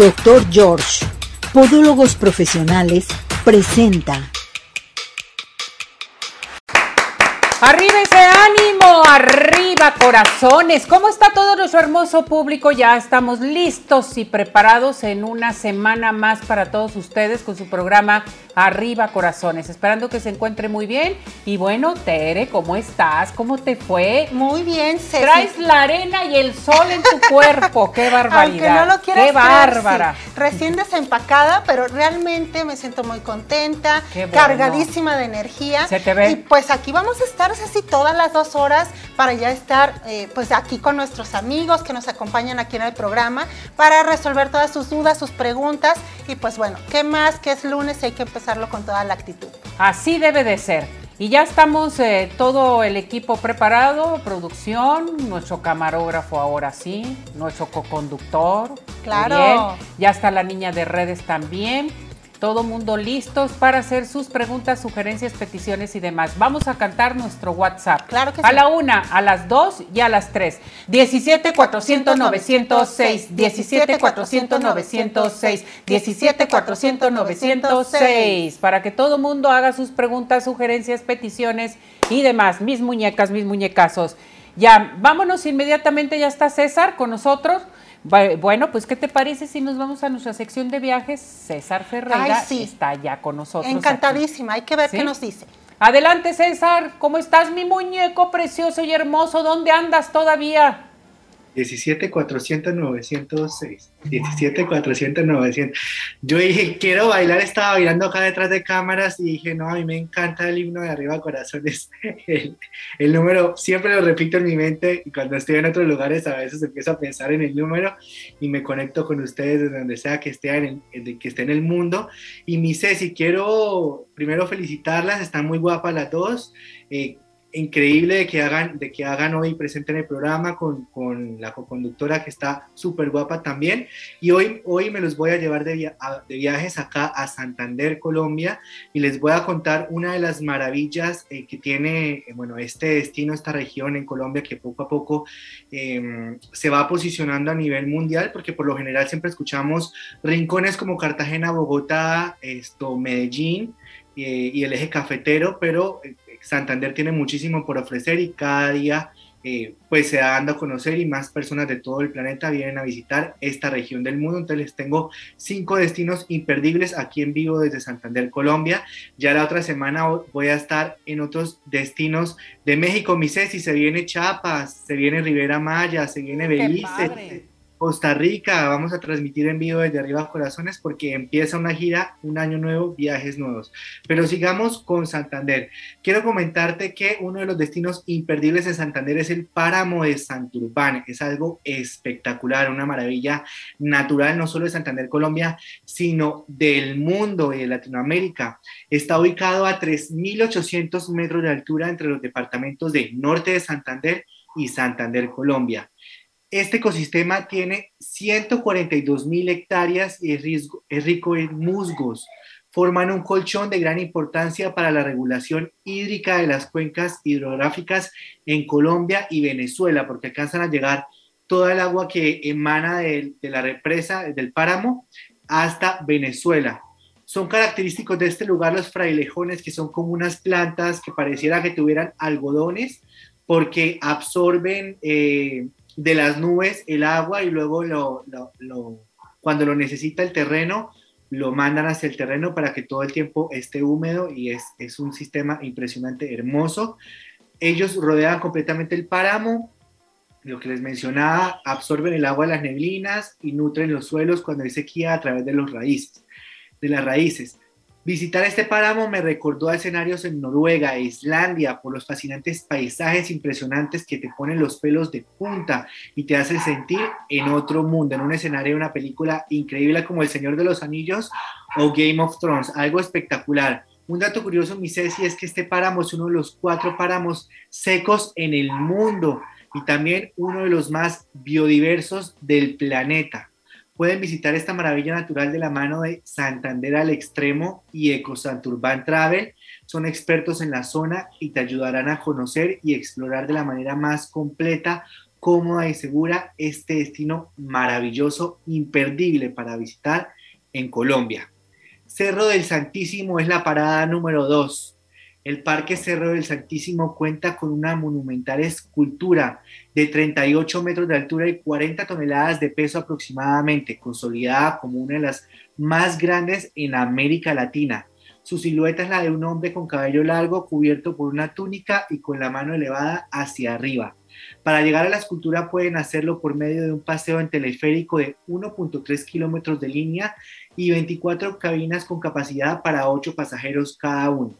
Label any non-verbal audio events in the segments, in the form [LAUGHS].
Doctor George, Podólogos Profesionales, presenta. Arriba ánimo, arriba corazones. ¿Cómo está todo nuestro hermoso público? Ya estamos listos y preparados en una semana más para todos ustedes con su programa Arriba Corazones. Esperando que se encuentre muy bien. Y bueno, Tere, ¿cómo estás? ¿Cómo te fue? Muy bien, Ceci. Traes la arena y el sol en tu cuerpo. ¡Qué barbaridad! Aunque no lo quieras ¡Qué bárbara! Sí. Recién desempacada, pero realmente me siento muy contenta, Qué bueno. cargadísima de energía. Se te ve. Y pues aquí vamos a estar así todas las dos horas para ya estar eh, pues aquí con nuestros amigos que nos acompañan aquí en el programa para resolver todas sus dudas, sus preguntas. Y pues bueno, ¿qué más que es lunes y hay que empezarlo con toda la actitud? Así debe de ser. Y ya estamos eh, todo el equipo preparado, producción, nuestro camarógrafo ahora sí, nuestro coconductor. Claro. Bien. Ya está la niña de redes también. Todo mundo listos para hacer sus preguntas, sugerencias, peticiones y demás. Vamos a cantar nuestro WhatsApp. Claro que a sí. la una, a las dos y a las tres. 17 400 906, 17 400 906, 17 400 906. Para que todo mundo haga sus preguntas, sugerencias, peticiones y demás. Mis muñecas, mis muñecazos. Ya, vámonos inmediatamente, ya está César con nosotros. Bueno, pues, ¿qué te parece si nos vamos a nuestra sección de viajes? César Ferreira Ay, sí. está ya con nosotros. Encantadísima, hay que ver ¿Sí? qué nos dice. Adelante, César. ¿Cómo estás, mi muñeco precioso y hermoso? ¿Dónde andas todavía? 17 400 906 17 400 900 yo dije quiero bailar estaba bailando acá detrás de cámaras y dije no a mí me encanta el himno de arriba corazones [LAUGHS] el, el, número siempre lo repito en mi mente y cuando estoy en otros lugares a veces empiezo a pensar en el número y me conecto con ustedes desde donde sea que esté en el, que esté en el mundo. Y mi Ceci quiero primero felicitarlas están muy guapas las dos. Eh, increíble de que hagan, de que hagan hoy presente en el programa con, con la coconductora que está súper guapa también. Y hoy, hoy me los voy a llevar de, via a, de, viajes acá a Santander, Colombia, y les voy a contar una de las maravillas eh, que tiene, eh, bueno, este destino, esta región en Colombia que poco a poco eh, se va posicionando a nivel mundial, porque por lo general siempre escuchamos rincones como Cartagena, Bogotá, esto, Medellín eh, y el eje cafetero, pero Santander tiene muchísimo por ofrecer y cada día eh, pues se da dando a conocer y más personas de todo el planeta vienen a visitar esta región del mundo. Entonces les tengo cinco destinos imperdibles aquí en vivo desde Santander, Colombia. Ya la otra semana voy a estar en otros destinos de México. Mi Ceci, se viene Chiapas, se viene Rivera Maya, se viene Belice. Costa Rica, vamos a transmitir en vivo desde arriba corazones porque empieza una gira, un año nuevo, viajes nuevos. Pero sigamos con Santander. Quiero comentarte que uno de los destinos imperdibles en Santander es el páramo de Santurbán. Es algo espectacular, una maravilla natural, no solo de Santander, Colombia, sino del mundo y de Latinoamérica. Está ubicado a 3.800 metros de altura entre los departamentos de Norte de Santander y Santander, Colombia. Este ecosistema tiene 142 mil hectáreas y es, es, rico en musgos. Forman un colchón de gran importancia para la regulación hídrica de las cuencas hidrográficas en Colombia y Venezuela, porque alcanzan a llegar toda el agua que emana de, de la represa, del páramo, hasta Venezuela. Son característicos de este lugar los frailejones, que son como unas plantas que pareciera que tuvieran algodones, porque absorben eh, de las nubes el agua y luego lo, cuando lo necesita el terreno, lo mandan hacia el terreno para que todo el tiempo esté húmedo y es, es un sistema impresionante, hermoso. Ellos rodean completamente el páramo, lo que les mencionaba, absorben el agua de las neblinas y nutren los suelos cuando hay sequía a través de, los raíces, de las raíces. Visitar este páramo me recordó a escenarios en Noruega e Islandia por los fascinantes paisajes impresionantes que te ponen los pelos de punta y te hacen sentir en otro mundo, en un escenario de una película increíble como El Señor de los Anillos o Game of Thrones, algo espectacular. Un dato curioso, mi Ceci, es que este páramo es uno de los cuatro páramos secos en el mundo y también uno de los más biodiversos del planeta pueden visitar esta maravilla natural de la mano de Santander al Extremo y Ecosanturban Travel. Son expertos en la zona y te ayudarán a conocer y explorar de la manera más completa cómoda y segura este destino maravilloso, imperdible para visitar en Colombia. Cerro del Santísimo es la parada número 2. El Parque Cerro del Santísimo cuenta con una monumental escultura de 38 metros de altura y 40 toneladas de peso aproximadamente, consolidada como una de las más grandes en América Latina. Su silueta es la de un hombre con cabello largo cubierto por una túnica y con la mano elevada hacia arriba. Para llegar a la escultura pueden hacerlo por medio de un paseo en teleférico de 1.3 kilómetros de línea y 24 cabinas con capacidad para 8 pasajeros cada uno.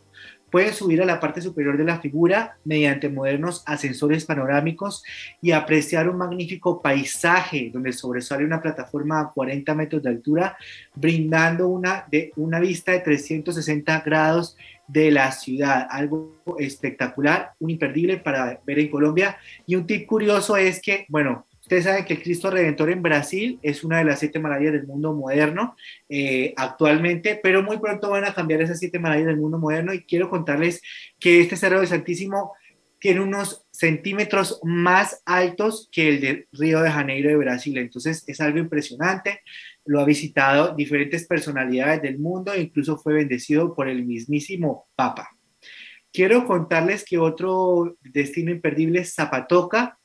Pueden subir a la parte superior de la figura mediante modernos ascensores panorámicos y apreciar un magnífico paisaje donde sobresale una plataforma a 40 metros de altura, brindando una, de, una vista de 360 grados de la ciudad. Algo espectacular, un imperdible para ver en Colombia. Y un tip curioso es que, bueno, Ustedes saben que el Cristo Redentor en Brasil es una de las siete maravillas del mundo moderno eh, actualmente, pero muy pronto van a cambiar esas siete maravillas del mundo moderno y quiero contarles que este Cerro del Santísimo tiene unos centímetros más altos que el de Río de Janeiro de Brasil. Entonces es algo impresionante. Lo ha visitado diferentes personalidades del mundo e incluso fue bendecido por el mismísimo Papa. Quiero contarles que otro destino imperdible es Zapatoca,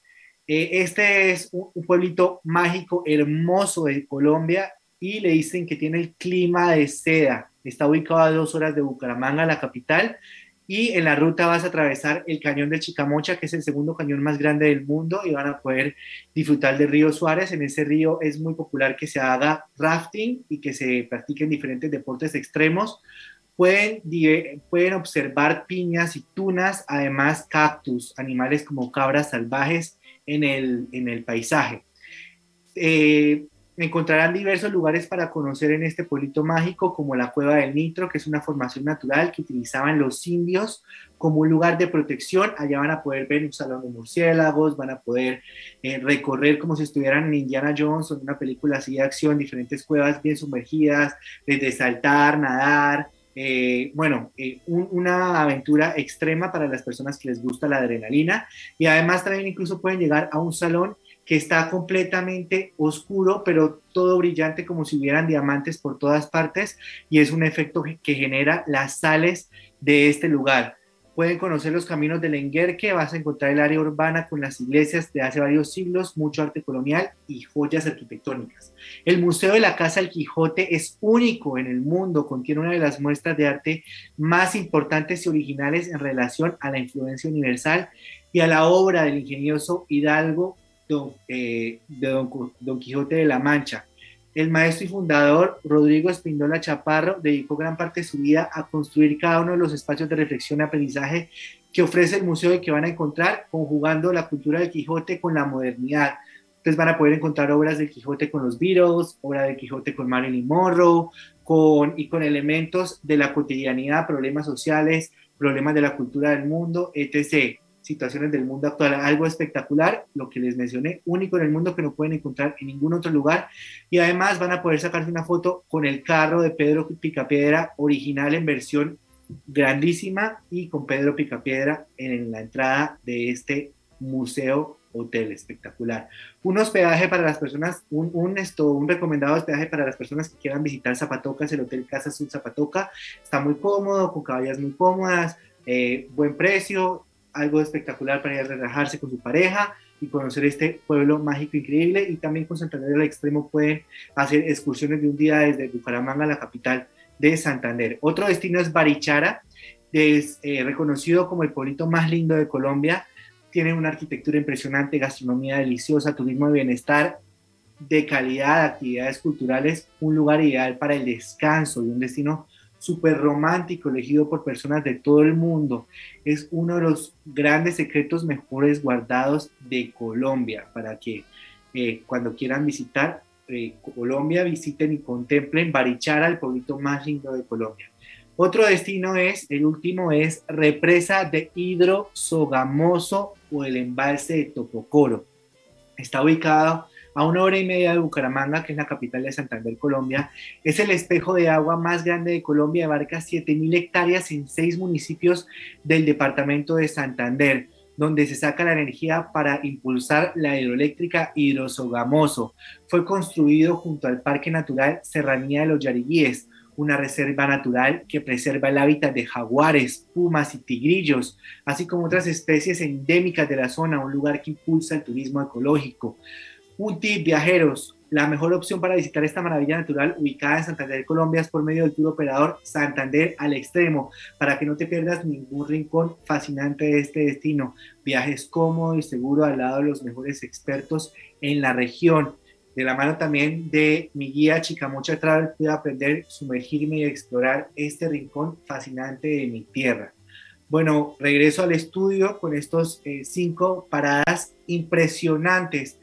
eh, este es un, pueblito mágico, hermoso de Colombia y le dicen que tiene el clima de seda. Está ubicado a dos horas de Bucaramanga, la capital, y en la ruta vas a atravesar el cañón de Chicamocha, que es el segundo cañón más grande del mundo, y van a poder disfrutar del río Suárez. En ese río es muy popular que se haga rafting y que se practiquen diferentes deportes extremos. Pueden observar piñas y tunas, además cactus, animales como cabras salvajes en el, en el paisaje. Eh, encontrarán diversos lugares para conocer en este pueblito mágico, como la Cueva del Nitro, que es una formación natural que utilizaban los indios como un lugar de protección. Allá van a poder ver un salón de murciélagos, van a poder eh, recorrer como si estuvieran en Indiana Jones en una película así de acción, diferentes cuevas bien sumergidas, desde saltar, nadar, eh, bueno, eh, una aventura extrema para las personas que les gusta la adrenalina y además también incluso pueden llegar a un salón que está completamente oscuro, pero todo brillante como si hubieran diamantes por todas partes y es un efecto que genera las sales de este lugar. Pueden conocer los caminos del Enguerque, vas a encontrar el área urbana con las iglesias de hace varios siglos, mucho arte colonial y joyas arquitectónicas. El Museo de la Casa del Quijote es único en el mundo, contiene una de las muestras de arte más importantes y originales en relación a la influencia universal y a la obra del ingenioso Hidalgo eh, de don Quijote de la Mancha el maestro y fundador Rodrigo Espindola Chaparro dedicó gran parte de su vida a construir cada uno de los espacios de reflexión y aprendizaje que ofrece el museo y que van a encontrar conjugando la cultura del Quijote con la modernidad. Entonces van a poder encontrar obras del Quijote con los Beatles, obra del Quijote con Marilyn Monroe, con, y con elementos de la cotidianidad, problemas sociales, problemas de la cultura del mundo, etc situaciones del mundo actual. Algo espectacular, lo que les mencioné, único en el mundo que no pueden encontrar en ningún otro lugar. Y además van a poder sacarse una foto con el carro de Pedro Picapiedra original en versión grandísima y con Pedro Picapiedra en la entrada de este museo hotel espectacular. Un hospedaje para las personas, un, un, esto, un recomendado hospedaje para las personas que quieran visitar Zapatoca, es el Hotel Casa Azul Zapatoca. Está muy cómodo, con caballas muy cómodas, eh, buen precio, algo espectacular para ir a relajarse con su pareja y conocer este pueblo mágico increíble y también con Santander al extremo pueden hacer excursiones de un día desde Bucaramanga, la capital de Santander. Otro destino es Barichara, es eh, reconocido como el pueblito más lindo de Colombia, tiene una arquitectura impresionante, gastronomía deliciosa, turismo de bienestar, de calidad, actividades culturales, un lugar ideal para el descanso y un destino súper romántico, elegido por personas de todo el mundo. Es uno de los grandes secretos mejores guardados de Colombia para que eh, cuando quieran visitar eh, Colombia visiten y contemplen Barichara, el pueblito más lindo de Colombia. Otro destino es, el último es Represa de Hidro Sogamoso o el embalse de Topocoro. Está ubicado a una hora y media de Bucaramanga, que es la capital de Santander, Colombia. Es el espejo de agua más grande de Colombia, abarca 7.000 hectáreas en seis municipios del departamento de Santander. donde se saca la energía para impulsar la hidroeléctrica Hidrosogamoso. Fue construido junto al Parque Natural Serranía de los Yariguíes, una reserva natural que preserva el hábitat de jaguares, pumas y tigrillos, así como otras especies endémicas de la zona, un lugar que impulsa el turismo ecológico. Un tip, viajeros, la mejor opción para visitar esta maravilla natural ubicada en Santander, Colombia, es por medio del tour operador Santander al Extremo, para que no te pierdas ningún rincón fascinante de este destino. Viajes cómodo y seguro al lado de los mejores expertos en la región. De la mano también de mi guía Chicamocha Travel, pude aprender, sumergirme y explorar este rincón fascinante de mi tierra. Bueno, regreso al estudio con estos eh, cinco paradas impresionantes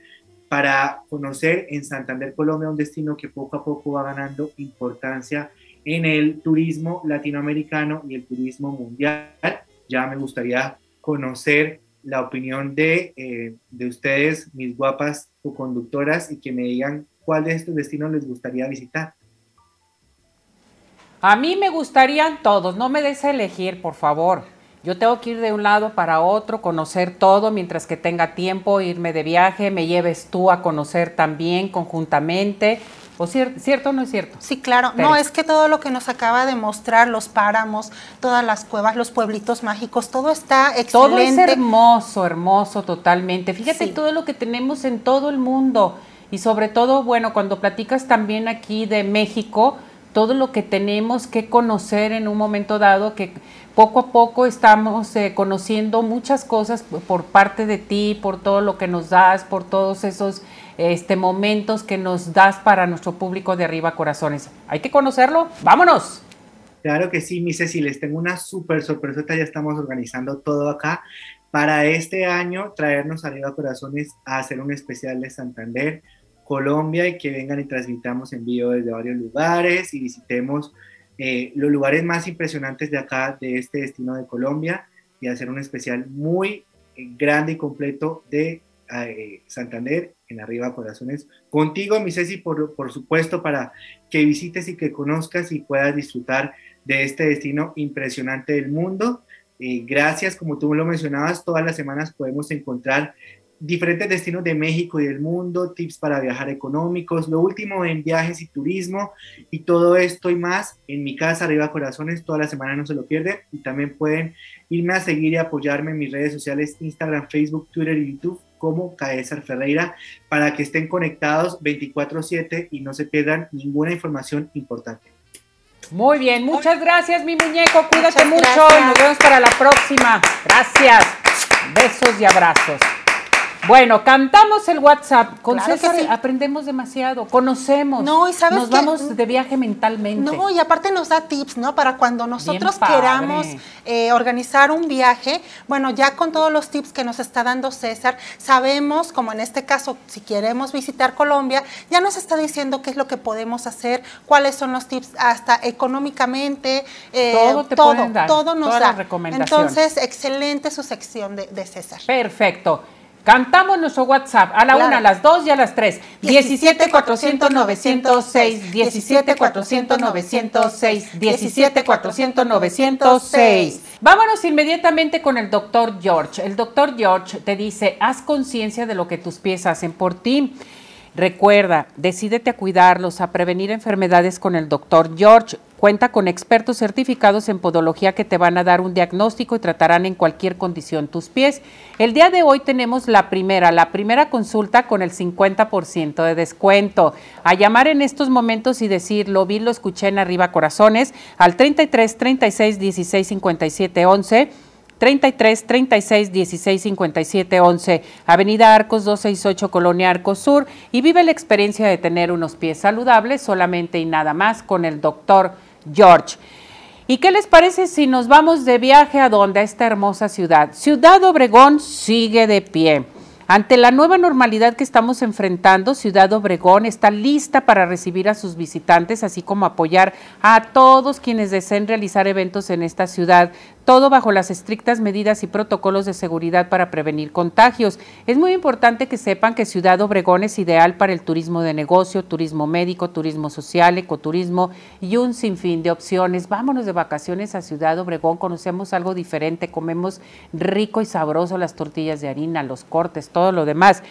para conocer en Santander, Colombia, un destino que poco a poco va ganando importancia en el turismo latinoamericano y el turismo mundial. Ya me gustaría conocer la opinión de, eh, de ustedes, mis guapas co-conductoras, y que me digan cuál de estos destinos les gustaría visitar. A mí me gustarían todos, no me des elegir, por favor. Yo tengo que ir de un lado para otro, conocer todo mientras que tenga tiempo, irme de viaje, me lleves tú a conocer también conjuntamente. ¿O cierto o no es cierto? Sí, claro. No, es que todo lo que nos acaba de mostrar, los páramos, todas las cuevas, los pueblitos mágicos, todo está excelente. Todo es hermoso, hermoso totalmente. Fíjate todo lo que tenemos en todo el mundo. Y sobre todo, bueno, cuando platicas también aquí de México, todo lo que tenemos que conocer en un momento dado, que poco a poco estamos eh, conociendo muchas cosas por parte de ti, por todo lo que nos das, por todos esos este, momentos que nos das para nuestro público de Arriba Corazones. Hay que conocerlo. ¡Vámonos! Claro que sí, mi Ceci, les tengo una súper sorpresa. Ya estamos organizando todo acá para este año traernos Arriba Corazones a hacer un especial de Santander, Colombia y que vengan y transmitamos en vivo desde varios lugares y visitemos eh, los lugares más impresionantes de acá, de este destino de Colombia, y hacer un especial muy eh, grande y completo de eh, Santander en Arriba Corazones. Contigo, mi Ceci, por, por supuesto, para que visites y que conozcas y puedas disfrutar de este destino impresionante del mundo. gracias, como tú lo mencionabas, todas las semanas podemos encontrar diferentes destinos de México y del mundo, tips para viajar económicos, lo último en viajes y turismo y todo esto y más en mi casa Arriba Corazones, toda la semana no se lo pierden y también pueden irme a seguir y apoyarme en mis redes sociales Instagram, Facebook, Twitter y YouTube como Caesar Ferreira para que estén conectados 24/7 y no se pierdan ninguna información importante. Muy bien, muchas gracias mi muñeco, cuídate mucho y nos vemos para la próxima. Gracias. Besos y abrazos. Bueno, cantamos el WhatsApp. Con César aprendemos demasiado, conocemos. No, y sabes Nos vamos de viaje mentalmente. No, y aparte nos da tips, ¿no? Para cuando nosotros queramos eh, organizar un viaje, bueno, ya con todos los tips que nos está dando César, sabemos, como en este caso, si queremos visitar Colombia, ya nos está diciendo qué es lo que podemos hacer, cuáles son los tips, hasta económicamente, eh, todo, te todo, todo nos da. Entonces, excelente su sección de, de César. Perfecto. Cantamos nuestro WhatsApp a la una, a las dos y a las tres. 17 400 906, 17 400 906, 17 400 906. Vámonos inmediatamente con el doctor George. El doctor George te dice, haz conciencia de lo que tus pies hacen por ti. Recuerda, decídete a cuidarlos, a prevenir enfermedades con el doctor George. Cuenta con expertos certificados en podología que te van a dar un diagnóstico y tratarán en cualquier condición tus pies. El día de hoy tenemos la primera, la primera consulta con el 50% de descuento. A llamar en estos momentos y decir, lo vi, lo escuché en Arriba Corazones, al 33 36 16 57 11 33 36 16 57 11, Avenida Arcos 268, Colonia Arcos Sur, y vive la experiencia de tener unos pies saludables solamente y nada más con el doctor George. ¿Y qué les parece si nos vamos de viaje a donde? A esta hermosa ciudad. Ciudad Obregón sigue de pie. Ante la nueva normalidad que estamos enfrentando, Ciudad Obregón está lista para recibir a sus visitantes, así como apoyar a todos quienes deseen realizar eventos en esta ciudad, todo bajo las estrictas medidas y protocolos de seguridad para prevenir contagios. Es muy importante que sepan que Ciudad Obregón es ideal para el turismo de negocio, turismo médico, turismo social, ecoturismo y un sinfín de opciones. Vámonos de vacaciones a Ciudad Obregón, conocemos algo diferente, comemos rico y sabroso las tortillas de harina, los cortes, todo lo demás.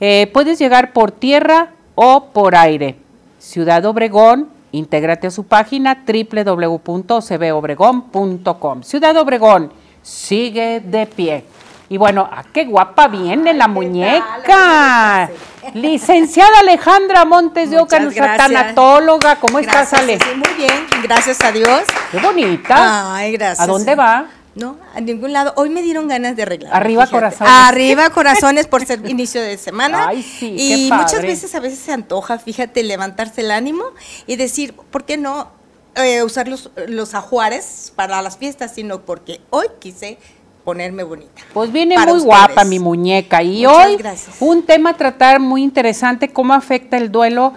Eh, puedes llegar por tierra o por aire. Ciudad Obregón, intégrate a su página www.cbobregón.com. Ciudad Obregón, sigue de pie. Y bueno, ¿a qué guapa viene la muñeca? Licenciada Alejandra Montes de Oca, nuestra tanatóloga. ¿Cómo estás, Ale? Sí, muy bien, gracias a Dios. Qué bonita. Ay, gracias. ¿A dónde va? No, a ningún lado. Hoy me dieron ganas de arreglar. Arriba fíjate. corazones. Arriba corazones por ser [LAUGHS] inicio de semana. Ay, sí, Y qué padre. muchas veces, a veces se antoja, fíjate, levantarse el ánimo y decir, ¿por qué no eh, usar los, los ajuares para las fiestas? Sino porque hoy quise ponerme bonita. Pues viene muy ustedes. guapa mi muñeca y Muchas hoy gracias. un tema a tratar muy interesante, cómo afecta el duelo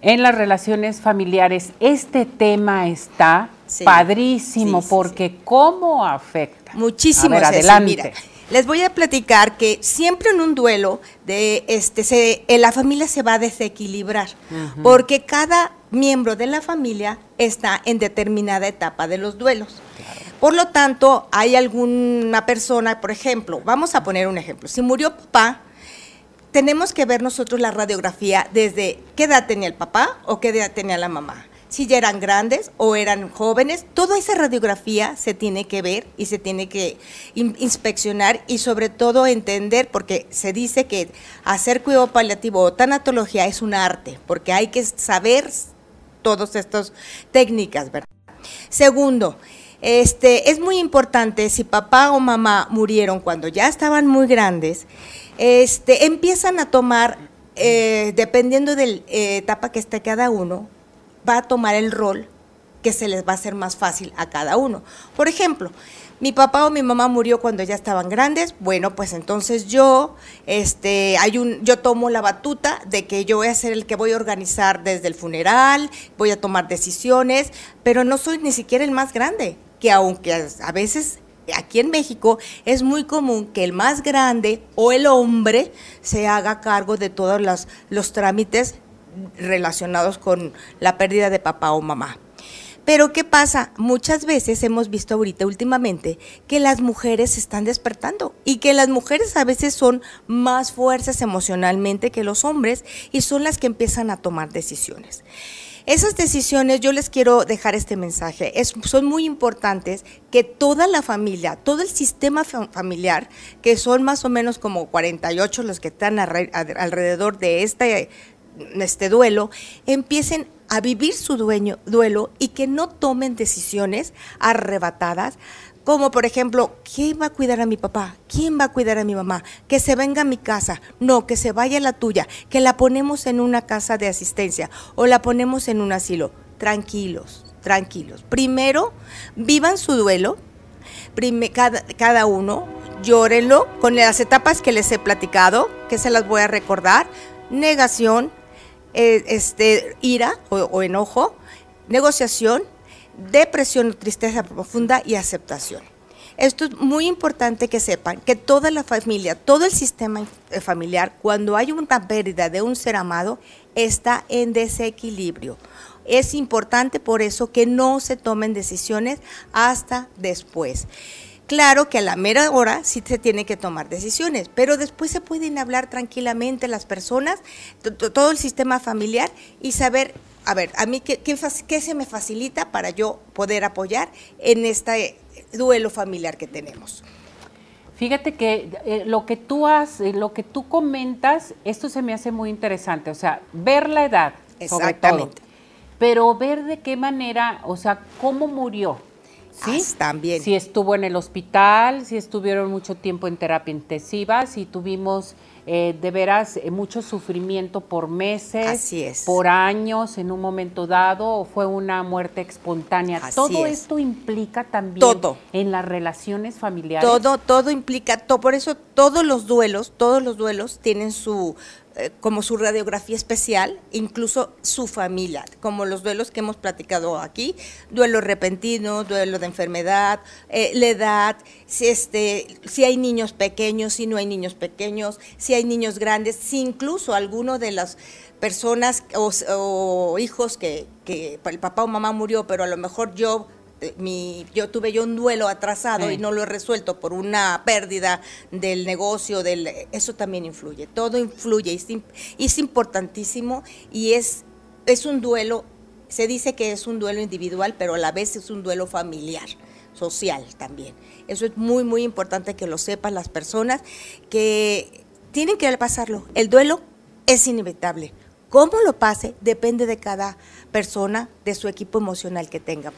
en las relaciones familiares. Este tema está Sí. padrísimo Sí, sí, porque cómo afecta. Muchísimo. A ver, adelante. Mira, les voy a platicar que siempre en un duelo de este se, eh, la familia se va a desequilibrar porque cada miembro de la familia está en determinada etapa de los duelos. Por lo tanto, hay alguna persona, por ejemplo, vamos a poner un ejemplo. Si murió papá, tenemos que ver nosotros la radiografía desde qué edad tenía el papá o qué edad tenía la mamá. Si ya eran grandes o eran jóvenes, toda esa radiografía se tiene que ver y se tiene que in- inspeccionar y sobre todo entender, porque se dice que hacer cuidado paliativo o tanatología es un arte, porque hay que saber todas estas técnicas, ¿verdad? Segundo, este, es muy importante si papá o mamá murieron cuando ya estaban muy grandes, este, empiezan a tomar, eh, dependiendo de la etapa que esté cada uno, va a tomar el rol que se les va a hacer más fácil a cada uno. Por ejemplo, mi papá o mi mamá murió cuando ya estaban grandes, bueno, pues entonces yo, este, hay un, yo tomo la batuta de que yo voy a ser el que voy a organizar desde el funeral, voy a tomar decisiones, pero no soy ni siquiera el más grande, que aunque a veces aquí en México es muy común que el más grande o el hombre se haga cargo de todos los, los trámites relacionados con la pérdida de papá o mamá. Pero ¿qué pasa? Muchas veces hemos visto ahorita últimamente que las mujeres se están despertando y que las mujeres a veces son más fuertes emocionalmente que los hombres y son las que empiezan a tomar decisiones. Esas decisiones, yo les quiero dejar este mensaje, es- son muy importantes que toda la familia, todo el sistema fa- familiar, que son más o menos como 48 los que están alrededor de este, este duelo, empiecen a vivir su dueño, duelo y que no tomen decisiones arrebatadas, como por ejemplo, ¿quién va a cuidar a mi papá? ¿Quién va a cuidar a mi mamá? Que se venga a mi casa. No, que se vaya a la tuya, que la ponemos en una casa de asistencia o la ponemos en un asilo. Tranquilos, tranquilos. Primero, vivan su duelo, prime- cada, cada uno, llórenlo con las etapas que les he platicado, que se las voy a recordar. Negación, eh, este, ira o, o enojo, negociación, depresión o tristeza profunda y aceptación. Esto es muy importante que sepan que toda la familia, todo el sistema eh, familiar, cuando hay una pérdida de un ser amado, está en desequilibrio. Es importante por eso que no se tomen decisiones hasta después. Claro que a la mera hora sí se tiene que tomar decisiones, pero después se pueden hablar tranquilamente las personas, to- to- todo el sistema familiar y saber, a ver, a mí qué, qué se me facilita para yo poder apoyar en este duelo familiar que tenemos. Fíjate que eh, lo que tú has, eh, lo que tú comentas, esto se me hace muy interesante, o sea, ver la edad, sobre todo, Exactamente. pero ver de qué manera, o sea, cómo murió. ¿Sí? Ah, también. Si estuvo en el hospital, si estuvieron mucho tiempo en terapia intensiva, si tuvimos eh, de veras eh, mucho sufrimiento por meses, Así es. por años en un momento dado, o fue una muerte espontánea. Así Todo es. esto implica también Todo. en las relaciones familiares. Todo, todo implica, to- por eso todos los duelos, todos los duelos tienen su eh, como su radiografía especial, incluso su familia, como los duelos que hemos platicado aquí, duelo repentino, duelo de enfermedad, eh, la edad, si este, si hay niños pequeños, si no hay niños pequeños, si hay niños grandes, si incluso alguno de las personas o, hijos que, que el papá o mamá murió, pero a lo mejor yo mi, yo tuve yo un duelo atrasado Sí. y no lo he resuelto por una pérdida del negocio, del, eso también influye, todo influye, y es, es importantísimo y es, es un duelo, se dice que es un duelo individual, pero a la vez es un duelo familiar, social también. Eso es muy, muy importante que lo sepan las personas, que tienen que pasarlo. El duelo es inevitable. ¿Cómo lo pase? Depende de cada persona, de su equipo emocional que tenga.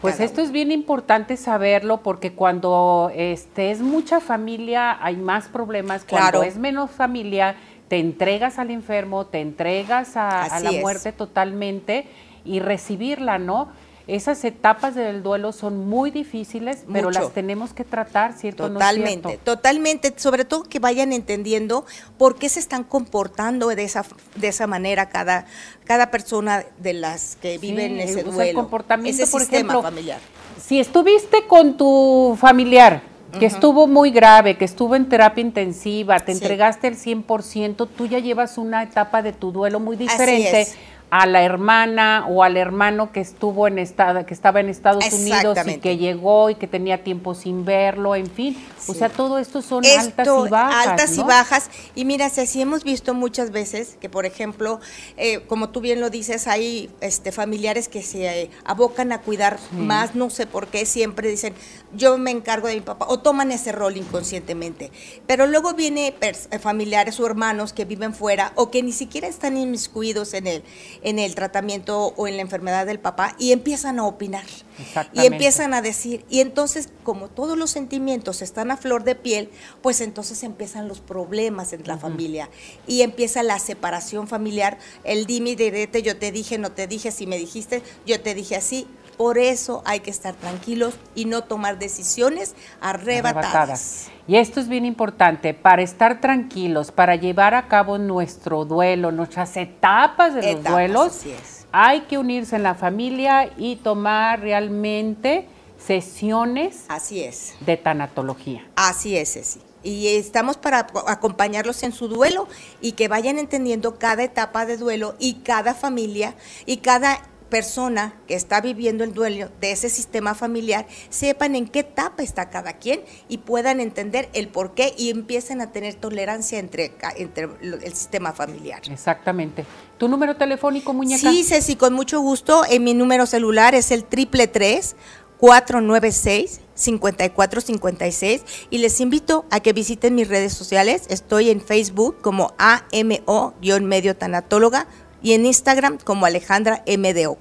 Pues esto uno. es bien importante saberlo porque cuando este es mucha familia hay más problemas. Cuando Claro. es menos familia, te entregas al enfermo, te entregas a, la es. muerte totalmente y recibirla, ¿no? Esas etapas del duelo son muy difíciles, pero las tenemos que tratar, ¿cierto? ¿No es Totalmente, cierto? totalmente, sobre todo que vayan entendiendo por qué se están comportando de esa, de esa manera cada, cada persona de las que viven Sí, ese duelo, comportamiento, ese por sistema ejemplo, familiar. Si estuviste con tu familiar que estuvo muy grave, que estuvo en terapia intensiva, te Sí. entregaste el 100%, tú ya llevas una etapa de tu duelo muy diferente es. A la hermana o al hermano que estuvo en estado, que estaba en Estados Unidos y que llegó y que tenía tiempo sin verlo, en fin. O sea, todo esto son Esto, altas y bajas. altas y bajas. Y mira, si hemos visto muchas veces que, por ejemplo, eh, como tú bien lo dices, hay este, familiares que se eh, abocan a cuidar más, no sé por qué, siempre dicen, yo me encargo de mi papá, o toman ese rol inconscientemente. Pero luego viene eh, familiares o hermanos que viven fuera o que ni siquiera están inmiscuidos en el, en el tratamiento o en la enfermedad del papá y empiezan a opinar. Y empiezan a decir, y entonces como todos los sentimientos están a flor de piel, pues entonces empiezan los problemas en la familia y empieza la separación familiar, el dime y direte, yo te dije, no te dije, si me dijiste, yo te dije así. Por eso hay que estar tranquilos y no tomar decisiones arrebatadas. arrebatadas. Y esto es bien importante, para estar tranquilos, para llevar a cabo nuestro duelo, nuestras etapas de los duelos, así es. hay que unirse en la familia y tomar realmente sesiones Así es. de tanatología. Así es, Ceci. Y estamos para acompañarlos en su duelo y que vayan entendiendo cada etapa de duelo y cada familia y cada persona que está viviendo el duelo de ese sistema familiar, sepan en qué etapa está cada quien y puedan entender el por qué y empiecen a tener tolerancia entre, entre el sistema familiar. Exactamente. ¿Tu número telefónico, muñeca? Sí, Ceci, con mucho gusto. En mi número celular es el triple tres 496 5456 y les invito a que visiten mis redes sociales. Estoy en Facebook como AMO-medio tanatóloga y en Instagram como Alejandra MDO.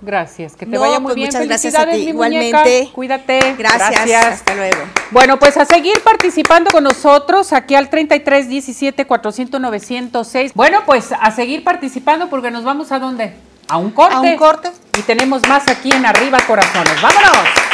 Gracias, que te No, vaya muy pues bien. muchas gracias a ti. mi muñeca. Igualmente. Cuídate. Gracias, hasta luego. Bueno, pues a seguir participando con nosotros aquí al 33 17 400 906. Bueno, pues a seguir participando porque nos vamos a dónde? A un corte. A un corte. Y tenemos más aquí en Arriba Corazones. ¡Vámonos!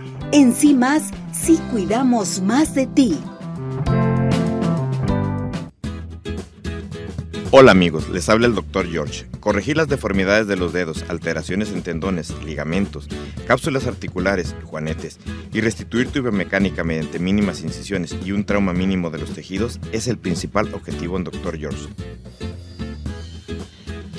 En sí más, sí cuidamos más de ti. Hola amigos, les habla el Dr. George. Corregir las deformidades de los dedos, alteraciones en tendones, ligamentos, cápsulas articulares, juanetes y restituir tu biomecánica mediante mínimas incisiones y un trauma mínimo de los tejidos es el principal objetivo en Dr. George.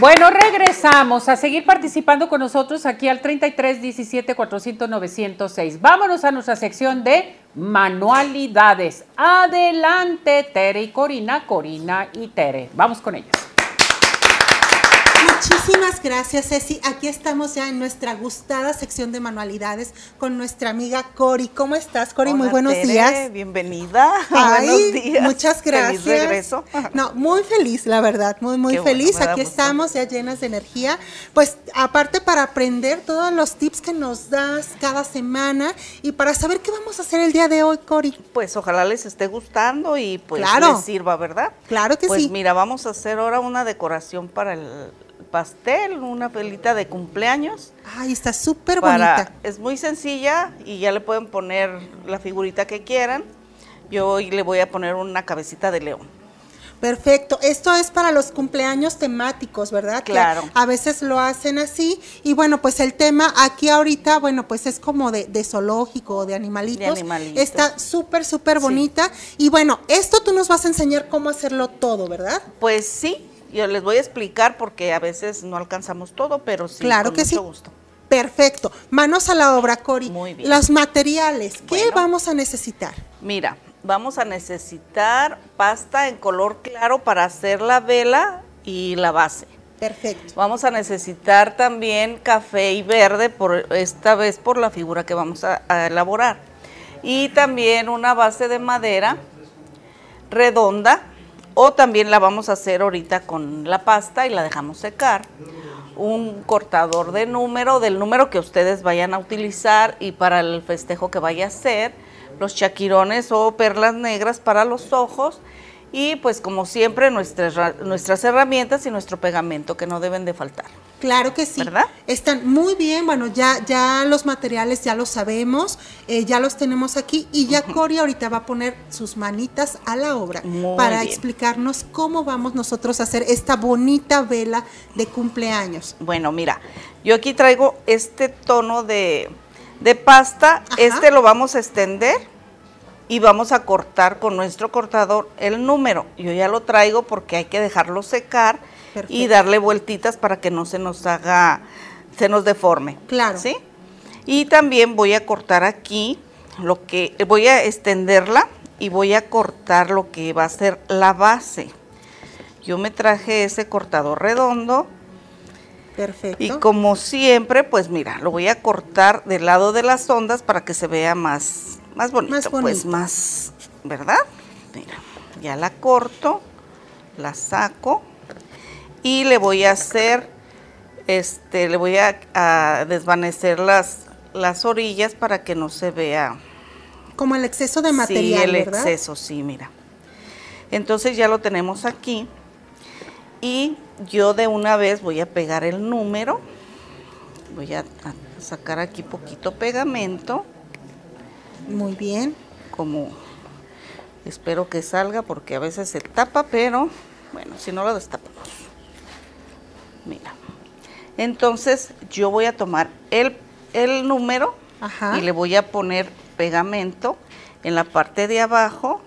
Bueno, regresamos a seguir participando con nosotros aquí al 33 17 400 906. Vámonos a nuestra sección de manualidades. Adelante, Tere y Corina, Corina y Tere. Vamos con ellas. Muchísimas gracias, Ceci. Aquí estamos ya en nuestra gustada sección de manualidades con nuestra amiga Cori. ¿Cómo estás, Cori? muy buenos Tere, días. Bienvenida. [LAUGHS] Ay, buenos días. Muchas gracias. Feliz regreso. [LAUGHS] No, muy feliz, la verdad, muy, muy Qué feliz. Aquí estamos ya llenas de energía. Pues aparte para aprender todos los tips que nos das cada semana y para saber qué vamos a hacer el día de hoy, Cori. Pues ojalá les esté gustando y pues Claro. les sirva, ¿verdad? Claro que pues sí. mira, vamos a hacer ahora una decoración para el pastel, una velita de cumpleaños. Ay, está súper bonita. Es muy sencilla y ya le pueden poner la figurita que quieran. Yo hoy le voy a poner una cabecita de león. Perfecto. Esto es para los cumpleaños temáticos, ¿verdad? Que Claro. a veces lo hacen así. Y bueno, pues el tema aquí ahorita, bueno, pues es como de, de zoológico, de animalitos. De animalitos. Está súper, súper Sí. bonita. Y bueno, esto tú nos vas a enseñar cómo hacerlo todo, ¿verdad? Pues sí, yo les voy a explicar porque a veces no alcanzamos todo, pero sí, Claro con que mucho sí. gusto. Perfecto. Manos a la obra, Cori. Muy bien. Los materiales, ¿qué Bueno. vamos a necesitar? Mira, vamos a necesitar pasta en color claro para hacer la vela y la base. Perfecto. Vamos a necesitar también café y verde, por esta vez por la figura que vamos a, a elaborar. Y también una base de madera redonda, o también la vamos a hacer ahorita con la pasta y la dejamos secar. Un cortador de número, del número que ustedes vayan a utilizar y para el festejo que vaya a hacer, los chaquirones o perlas negras para los ojos y pues como siempre nuestras, ra- nuestras herramientas y nuestro pegamento que no deben de faltar. Claro que sí. ¿Verdad? Están muy bien, bueno, ya, ya los materiales ya los sabemos, eh, ya los tenemos aquí y ya Cori ahorita va a poner sus manitas a la obra Muy para bien. explicarnos cómo vamos nosotros a hacer esta bonita vela de cumpleaños. Bueno, mira, yo aquí traigo este tono de, de pasta, Ajá. este lo vamos a extender y vamos a cortar con nuestro cortador el número. Yo ya lo traigo porque hay que dejarlo secar y darle vueltitas para que no se nos haga, se nos deforme. Claro. ¿Sí? Y también voy a cortar aquí lo que, voy a extenderla y voy a cortar lo que va a ser la base. Yo me traje ese cortador redondo. Perfecto. Y como siempre, pues mira, lo voy a cortar del lado de las ondas para que se vea más, más bonito, Más pues bonito. más, ¿verdad? Mira, ya la corto, la saco y le voy a hacer, este, le voy a, a desvanecer las, las orillas para que no se vea Como el exceso de material, sí, el ¿verdad? exceso, sí, mira. Entonces ya lo tenemos aquí. Y yo de una vez voy a pegar el número Voy a, a sacar aquí poquito pegamento, Muy bien. como espero que salga porque a veces se tapa, pero bueno, si no lo destapamos. Mira. Entonces yo voy a tomar el, el número Ajá. y le voy a poner pegamento en la parte de abajo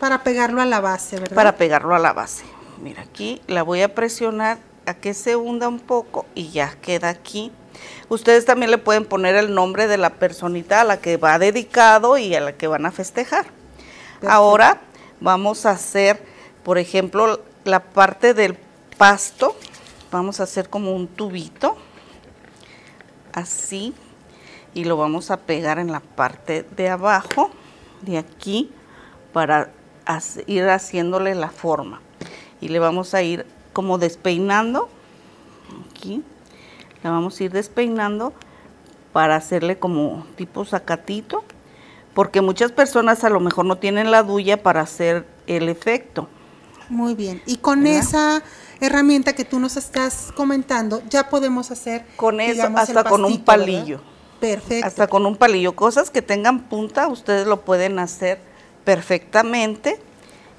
Para pegarlo a la base, ¿verdad? para pegarlo a la base. Mira, aquí la voy a presionar a que se hunda un poco y ya queda aquí. Ustedes también le pueden poner el nombre de la personita a la que va dedicado y a la que van a festejar. Ahora vamos a hacer, por ejemplo, la parte del pasto. Vamos a hacer como un tubito, así, y lo vamos a pegar en la parte de abajo, de aquí, para ir haciéndole la forma. Y le vamos a ir como despeinando, aquí, la vamos a ir despeinando para hacerle como tipo sacatito, porque muchas personas a lo mejor no tienen la duya para hacer el efecto. Muy bien. Y con ¿Verdad? esa herramienta que tú nos estás comentando, ya podemos hacer Con eso, digamos, hasta con un palillo. Perfecto. Hasta con un palillo. Cosas que tengan punta, ustedes lo pueden hacer perfectamente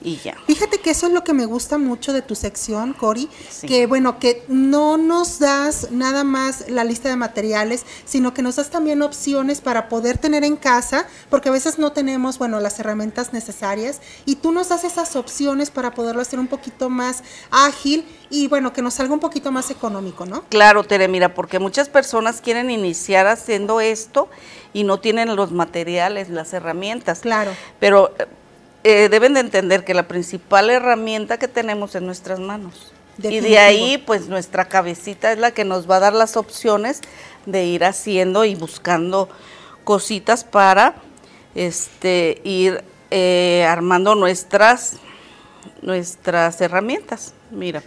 y ya. Fíjate que eso es lo que me gusta mucho de tu sección, Cori, Sí. que bueno, que no nos das nada más la lista de materiales, sino que nos das también opciones para poder tener en casa, porque a veces no tenemos, bueno, las herramientas necesarias, y tú nos das esas opciones para poderlo hacer un poquito más ágil y bueno, que nos salga un poquito más económico, ¿no? Claro, Tere, mira, porque muchas personas quieren iniciar haciendo esto y no tienen los materiales, las herramientas. Claro. Pero eh, deben de entender que la principal herramienta que tenemos es nuestras manos. Y de ahí, pues nuestra cabecita es la que nos va a dar las opciones de ir haciendo y buscando cositas para este ir eh, armando nuestras nuestras herramientas. Mira,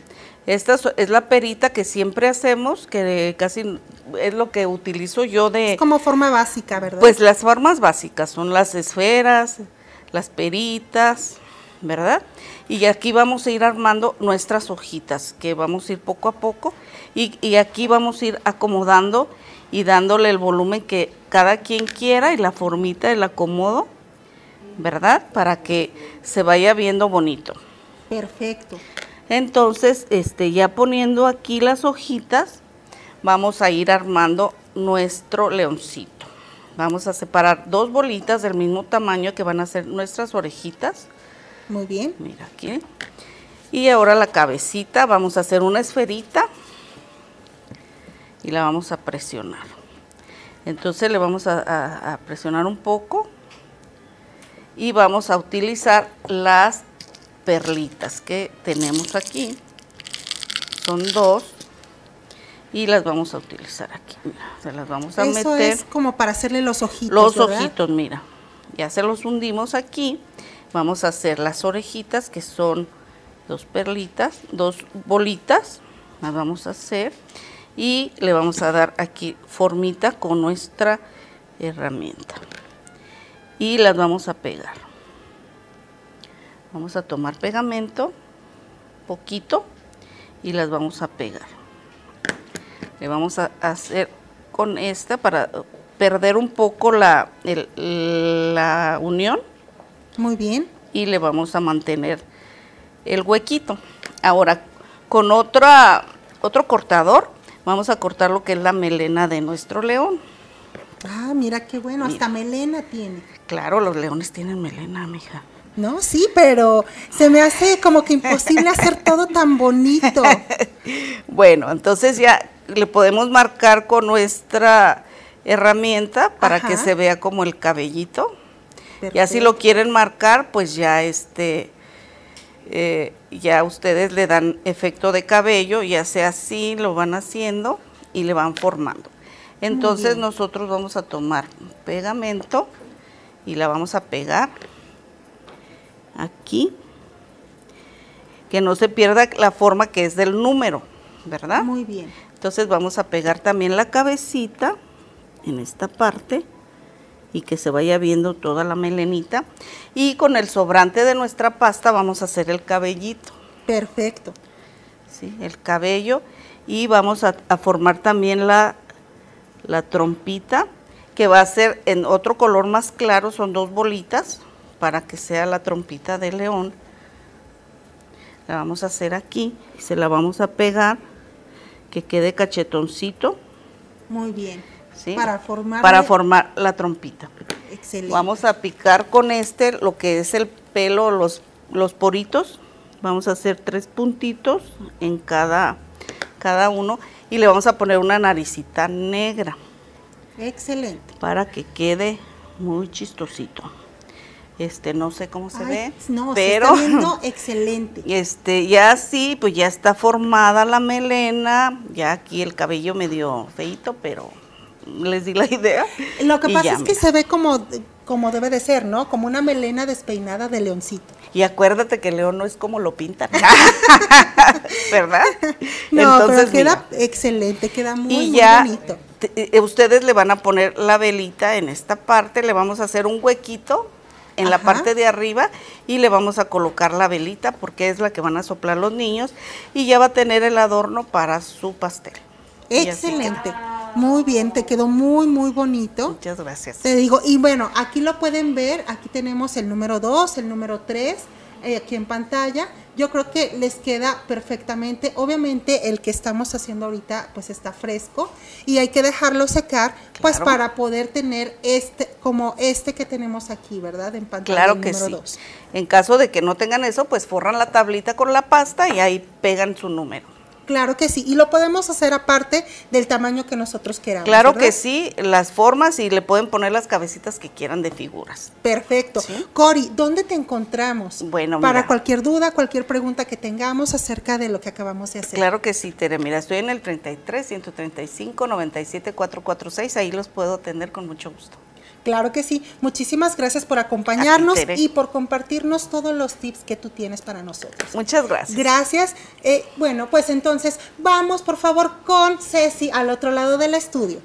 esta es- es la perita que siempre hacemos, que casi es lo que utilizo yo de... Es como forma básica, ¿verdad? Pues las formas básicas son las esferas, las peritas, ¿verdad? Y aquí vamos a ir armando nuestras hojitas, que vamos a ir poco a poco. Y, y aquí vamos a ir acomodando y dándole el volumen que cada quien quiera y la formita, el acomodo, ¿verdad? Para que se vaya viendo bonito. Perfecto. Entonces, este, ya poniendo aquí las hojitas, vamos a ir armando nuestro leoncito. Vamos a separar dos bolitas del mismo tamaño que van a ser nuestras orejitas. Muy bien. Mira aquí. Y ahora la cabecita, vamos a hacer una esferita y la vamos a presionar. Entonces le vamos a, a- a presionar un poco y vamos a utilizar las perlitas que tenemos aquí. Son dos y las vamos a utilizar aquí. Mira, se las vamos a Eso meter. es como para hacerle los ojitos. Los ¿verdad? ojitos, mira. Ya se los hundimos aquí. Vamos a hacer las orejitas, que son dos perlitas, dos bolitas. Las vamos a hacer. Y le vamos a dar aquí formita con nuestra herramienta. Y las vamos a pegar. Vamos a tomar pegamento, poquito, y las vamos a pegar. Le vamos a hacer con esta para perder un poco la, el- la unión Muy bien. y le vamos a mantener el huequito. Ahora, con otra, otro cortador, vamos a cortar lo que es la melena de nuestro león. Ah, mira qué bueno, hasta melena tiene. Claro, los leones tienen melena, mija. No, sí, pero se me hace como que imposible hacer todo tan bonito. [LAUGHS] Bueno, entonces ya le podemos marcar con nuestra herramienta para que se vea como el cabellito. Ya si Perfecto. lo quieren marcar, pues ya este, eh, ya ustedes le dan efecto de cabello, ya sea así, lo van haciendo y le van formando. Entonces nosotros vamos a tomar pegamento y la vamos a pegar aquí, que no se pierda la forma que es del número, ¿verdad? Muy bien. Entonces vamos a pegar también la cabecita en esta parte y que se vaya viendo toda la melenita. Y con el sobrante de nuestra pasta vamos a hacer el cabellito. Perfecto. ¿sí? el cabello y vamos a, a formar también la, la trompita que va a ser en otro color más claro, son dos bolitas para que sea la trompita de león. La vamos a hacer aquí y se la vamos a pegar que quede cachetoncito. Muy bien. ¿sí? Para formar. Para formar la trompita. Excelente. Vamos a picar con este lo que es el pelo, los, los poritos. Vamos a hacer tres puntitos en cada, cada uno y le vamos a poner una naricita negra Excelente. para que quede muy chistosito. Este, no sé cómo se Ay, ve, No, pero se está viendo [LAUGHS] excelente. este, ya así, pues ya está formada la melena, ya aquí el cabello medio feito, pero les di la idea. [LAUGHS] Lo que pasa ya, es que mira. se ve como, como debe de ser, ¿no? Como una melena despeinada de leoncito. Y acuérdate que León no es como lo pintan, [LAUGHS] ¿verdad? No, pero mira, queda excelente, queda muy, y muy ya bonito. te- eh, ustedes le van a poner la velita en esta parte, le vamos a hacer un huequito en la parte de arriba y le vamos a colocar la velita porque es la que van a soplar los niños y ya va a tener el adorno para su pastel. Excelente. Muy bien, te quedó muy, muy bonito. Muchas gracias. Te digo, y bueno, aquí lo pueden ver, aquí tenemos el número 2, el número 3, aquí en pantalla. Yo creo que les queda perfectamente. Obviamente el que estamos haciendo ahorita pues está fresco y hay que dejarlo secar pues Claro. para poder tener este como este que tenemos aquí, ¿verdad? En pantalla Claro que número sí. dos. En caso de que no tengan eso, pues forran la tablita con la pasta y ahí pegan su número. Claro que sí, y lo podemos hacer aparte del tamaño que nosotros queramos. Claro ¿verdad? que sí, las formas y le pueden poner las cabecitas que quieran de figuras. Perfecto. ¿Sí? Cori, ¿dónde te encontramos? Bueno, Para cualquier duda, cualquier pregunta que tengamos acerca de lo que acabamos de hacer. Claro que sí, Tere. Mira, estoy en el 33 135 97 446. Ahí los puedo atender con mucho gusto. Claro que sí. Muchísimas gracias por acompañarnos ti, y por compartirnos todos los tips que tú tienes para nosotros. Muchas gracias. Gracias. Eh, bueno, pues entonces vamos por favor con Ceci al otro lado del estudio.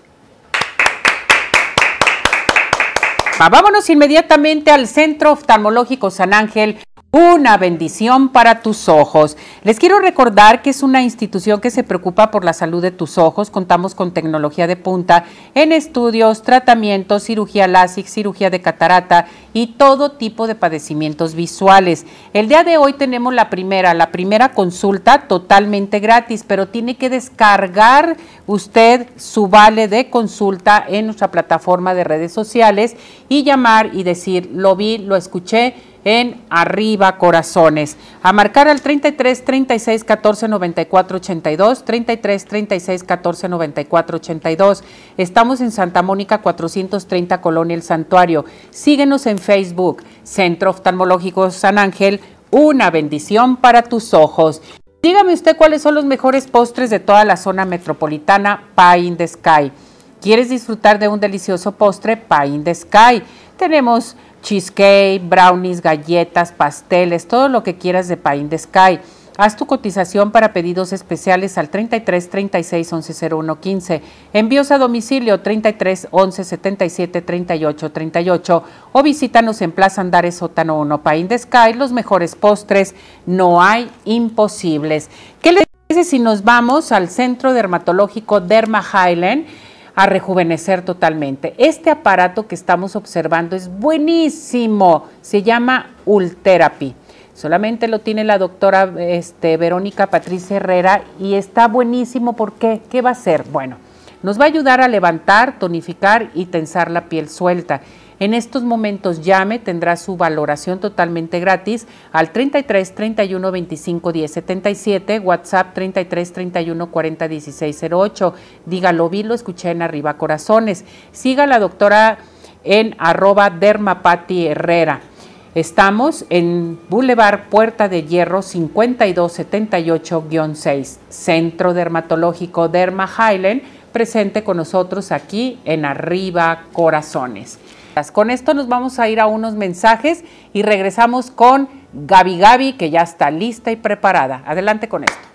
Vámonos inmediatamente al Centro Oftalmológico San Ángel. Una bendición para tus ojos. Les quiero recordar que es una institución que se preocupa por la salud de tus ojos. Contamos con tecnología de punta en estudios, tratamientos, cirugía LASIK, cirugía de catarata y todo tipo de padecimientos visuales. El día de hoy tenemos la primera, la primera consulta totalmente gratis, pero tiene que descargar usted su vale de consulta en nuestra plataforma de redes sociales y llamar y decir, lo vi, lo escuché en Arriba Corazones. A marcar al 33 36 14 94 82, 33 36 14 94 82. Estamos en Santa Mónica 430 Colonia El Santuario. Síguenos en Facebook, Centro Oftalmológico San Ángel, una bendición para tus ojos. Dígame usted cuáles son los mejores postres de toda la zona metropolitana Pie in the Sky. ¿Quieres disfrutar de un delicioso postre? Pie in the Sky. Tenemos cheesecake, brownies, galletas, pasteles, todo lo que quieras de Pie in the Sky. Haz tu cotización para pedidos especiales al 33 36 11 01 15. Envíos a domicilio 33 11 77 38 38 o visítanos en Plaza Andares Sótano 1 Pie in the Sky. Los mejores postres, no hay imposibles. ¿Qué les parece si nos vamos al Centro Dermatológico Derma Highland? A rejuvenecer totalmente. Este aparato que estamos observando es buenísimo, se llama Ultherapy. Solamente lo tiene la doctora este, Verónica Patricia Herrera y está buenísimo. ¿Por qué? ¿Qué va a hacer? Bueno, nos va a ayudar a levantar, tonificar y tensar la piel suelta. En estos momentos llame, tendrá su valoración totalmente gratis al 33 31 25 10 77, WhatsApp 33 31 40 16 08. Dígalo, vi, lo escuché en Arriba Corazones. Siga a la doctora en arroba dermapati Herrera. Estamos en Boulevard Puerta de Hierro 5278-6, Centro Dermatológico Derma Highland, presente con nosotros aquí en Arriba Corazones. Con esto nos vamos a ir a unos mensajes y regresamos con Gaby Gaby, que ya está lista y preparada. Adelante con esto.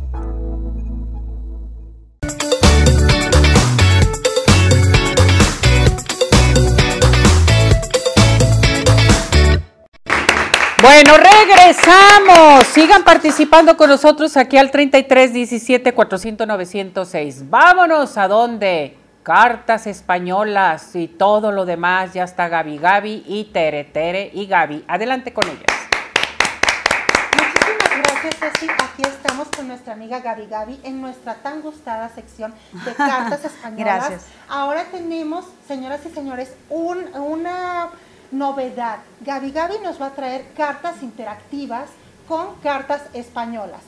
Regresamos. Sigan participando con nosotros aquí al 33 17 400 906. Vámonos a dónde? Cartas españolas y todo lo demás. Ya está Gaby Gaby y Tere Tere y Gaby. Adelante con ellas. Muchísimas gracias, Ceci. Aquí estamos con nuestra amiga Gaby Gaby en nuestra tan gustada sección de cartas [LAUGHS] españolas. Gracias. Ahora tenemos, señoras y señores, un, una novedad. Gaby Gaby nos va a traer cartas interactivas con cartas españolas.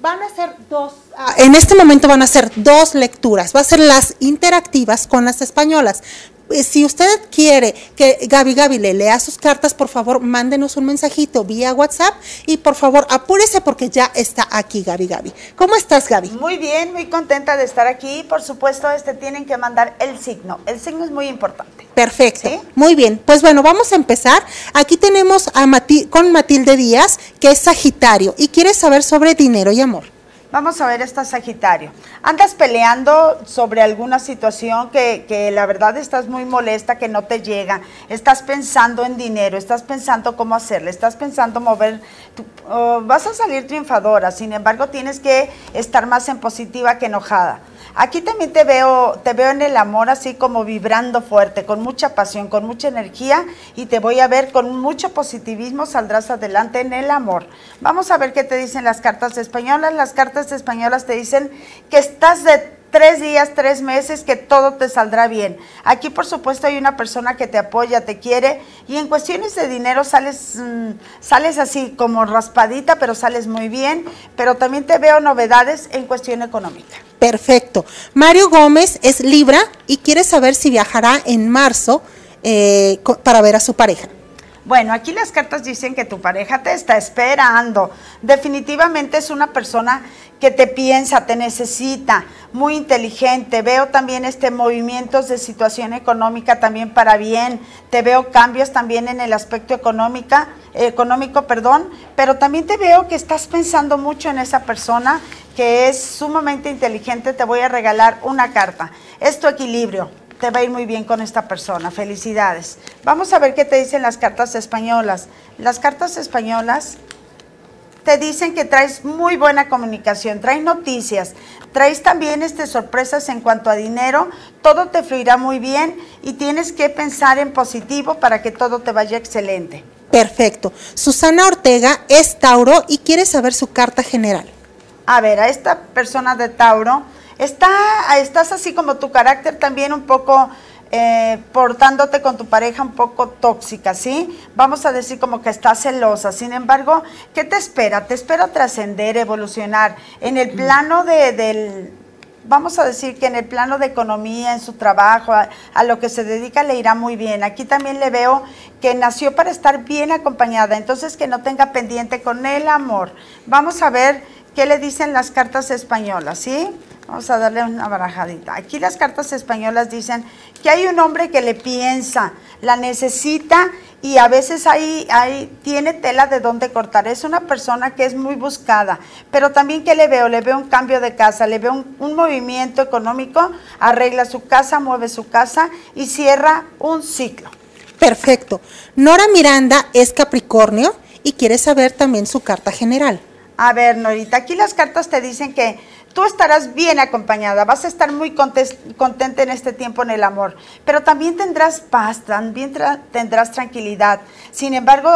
Van a ser dos, ah, en este momento van a ser dos lecturas, va a ser las interactivas con las españolas. Eh, Si usted quiere que Gaby Gaby le lea sus cartas, por favor, mándenos un mensajito vía WhatsApp y por favor apúrese porque ya está aquí Gaby Gaby. ¿Cómo estás, Gaby? Muy bien, muy contenta de estar aquí. Por supuesto, este tienen que mandar el signo. El signo es muy importante. Perfecto. ¿Sí? Muy bien. Pues bueno, vamos a empezar. Aquí tenemos a Mati- con Matilde Díaz, que es Sagitario y quiere saber sobre dinero y amor. Vamos a ver esta Sagitario. Andas peleando sobre alguna situación que, que la verdad estás muy molesta, que no te llega. Estás pensando en dinero, estás pensando cómo hacerle, estás pensando mover. tu- oh, vas a salir triunfadora, sin embargo tienes que estar más en positiva que enojada. Aquí también te veo, te veo en el amor así como vibrando fuerte, con mucha pasión, con mucha energía y te voy a ver con mucho positivismo, saldrás adelante en el amor. Vamos a ver qué te dicen las cartas españolas. Las cartas españolas te dicen que estás de tres días, tres meses, que todo te saldrá bien. Aquí, por supuesto, hay una persona que te apoya, te quiere, y en cuestiones de dinero sales, mm, sales así como raspadita, pero sales muy bien, pero también te veo novedades en cuestión económica. Perfecto. Mario Gómez es Libra y quiere saber si viajará en marzo eh, para ver a su pareja. Bueno, aquí las cartas dicen que tu pareja te está esperando. Definitivamente es una persona que te piensa, te necesita, muy inteligente. Veo también este movimientos de situación económica también para bien. Te veo cambios también en el aspecto económica, económico, perdón, pero también te veo que estás pensando mucho en esa persona que es sumamente inteligente. Te voy a regalar una carta. Es tu equilibrio. Te va a ir muy bien con esta persona. Felicidades. Vamos a ver qué te dicen las cartas españolas. Las cartas españolas te dicen que traes muy buena comunicación, traes noticias, traes también este, sorpresas en cuanto a dinero, todo te fluirá muy bien y tienes que pensar en positivo para que todo te vaya excelente. Perfecto. Susana Ortega es Tauro y quiere saber su carta general. A ver, a esta persona de Tauro, está, estás así como tu carácter también un poco eh, portándote con tu pareja un poco tóxica, ¿sí? Vamos a decir como que estás celosa. Sin embargo, ¿qué te espera? Te espera trascender, evolucionar. En el plano de, del, vamos a decir que en el plano de economía, en su trabajo, a, a, lo que se dedica, le irá muy bien. Aquí también le veo que nació para estar bien acompañada, entonces que no tenga pendiente con el amor. Vamos a ver qué le dicen las cartas españolas, ¿sí? Vamos a darle una barajadita. Aquí las cartas españolas dicen que hay un hombre que le piensa, la necesita y a veces ahí, ahí tiene tela de dónde cortar. Es una persona que es muy buscada, pero también que le veo, le veo un cambio de casa, le veo un, un movimiento económico, arregla su casa, mueve su casa y cierra un ciclo. Perfecto. Nora Miranda es Capricornio y quiere saber también su carta general. A ver, Norita, aquí las cartas te dicen que tú estarás bien acompañada, vas a estar muy contenta en este tiempo en el amor, pero también tendrás paz, también tendrás tranquilidad. Sin embargo,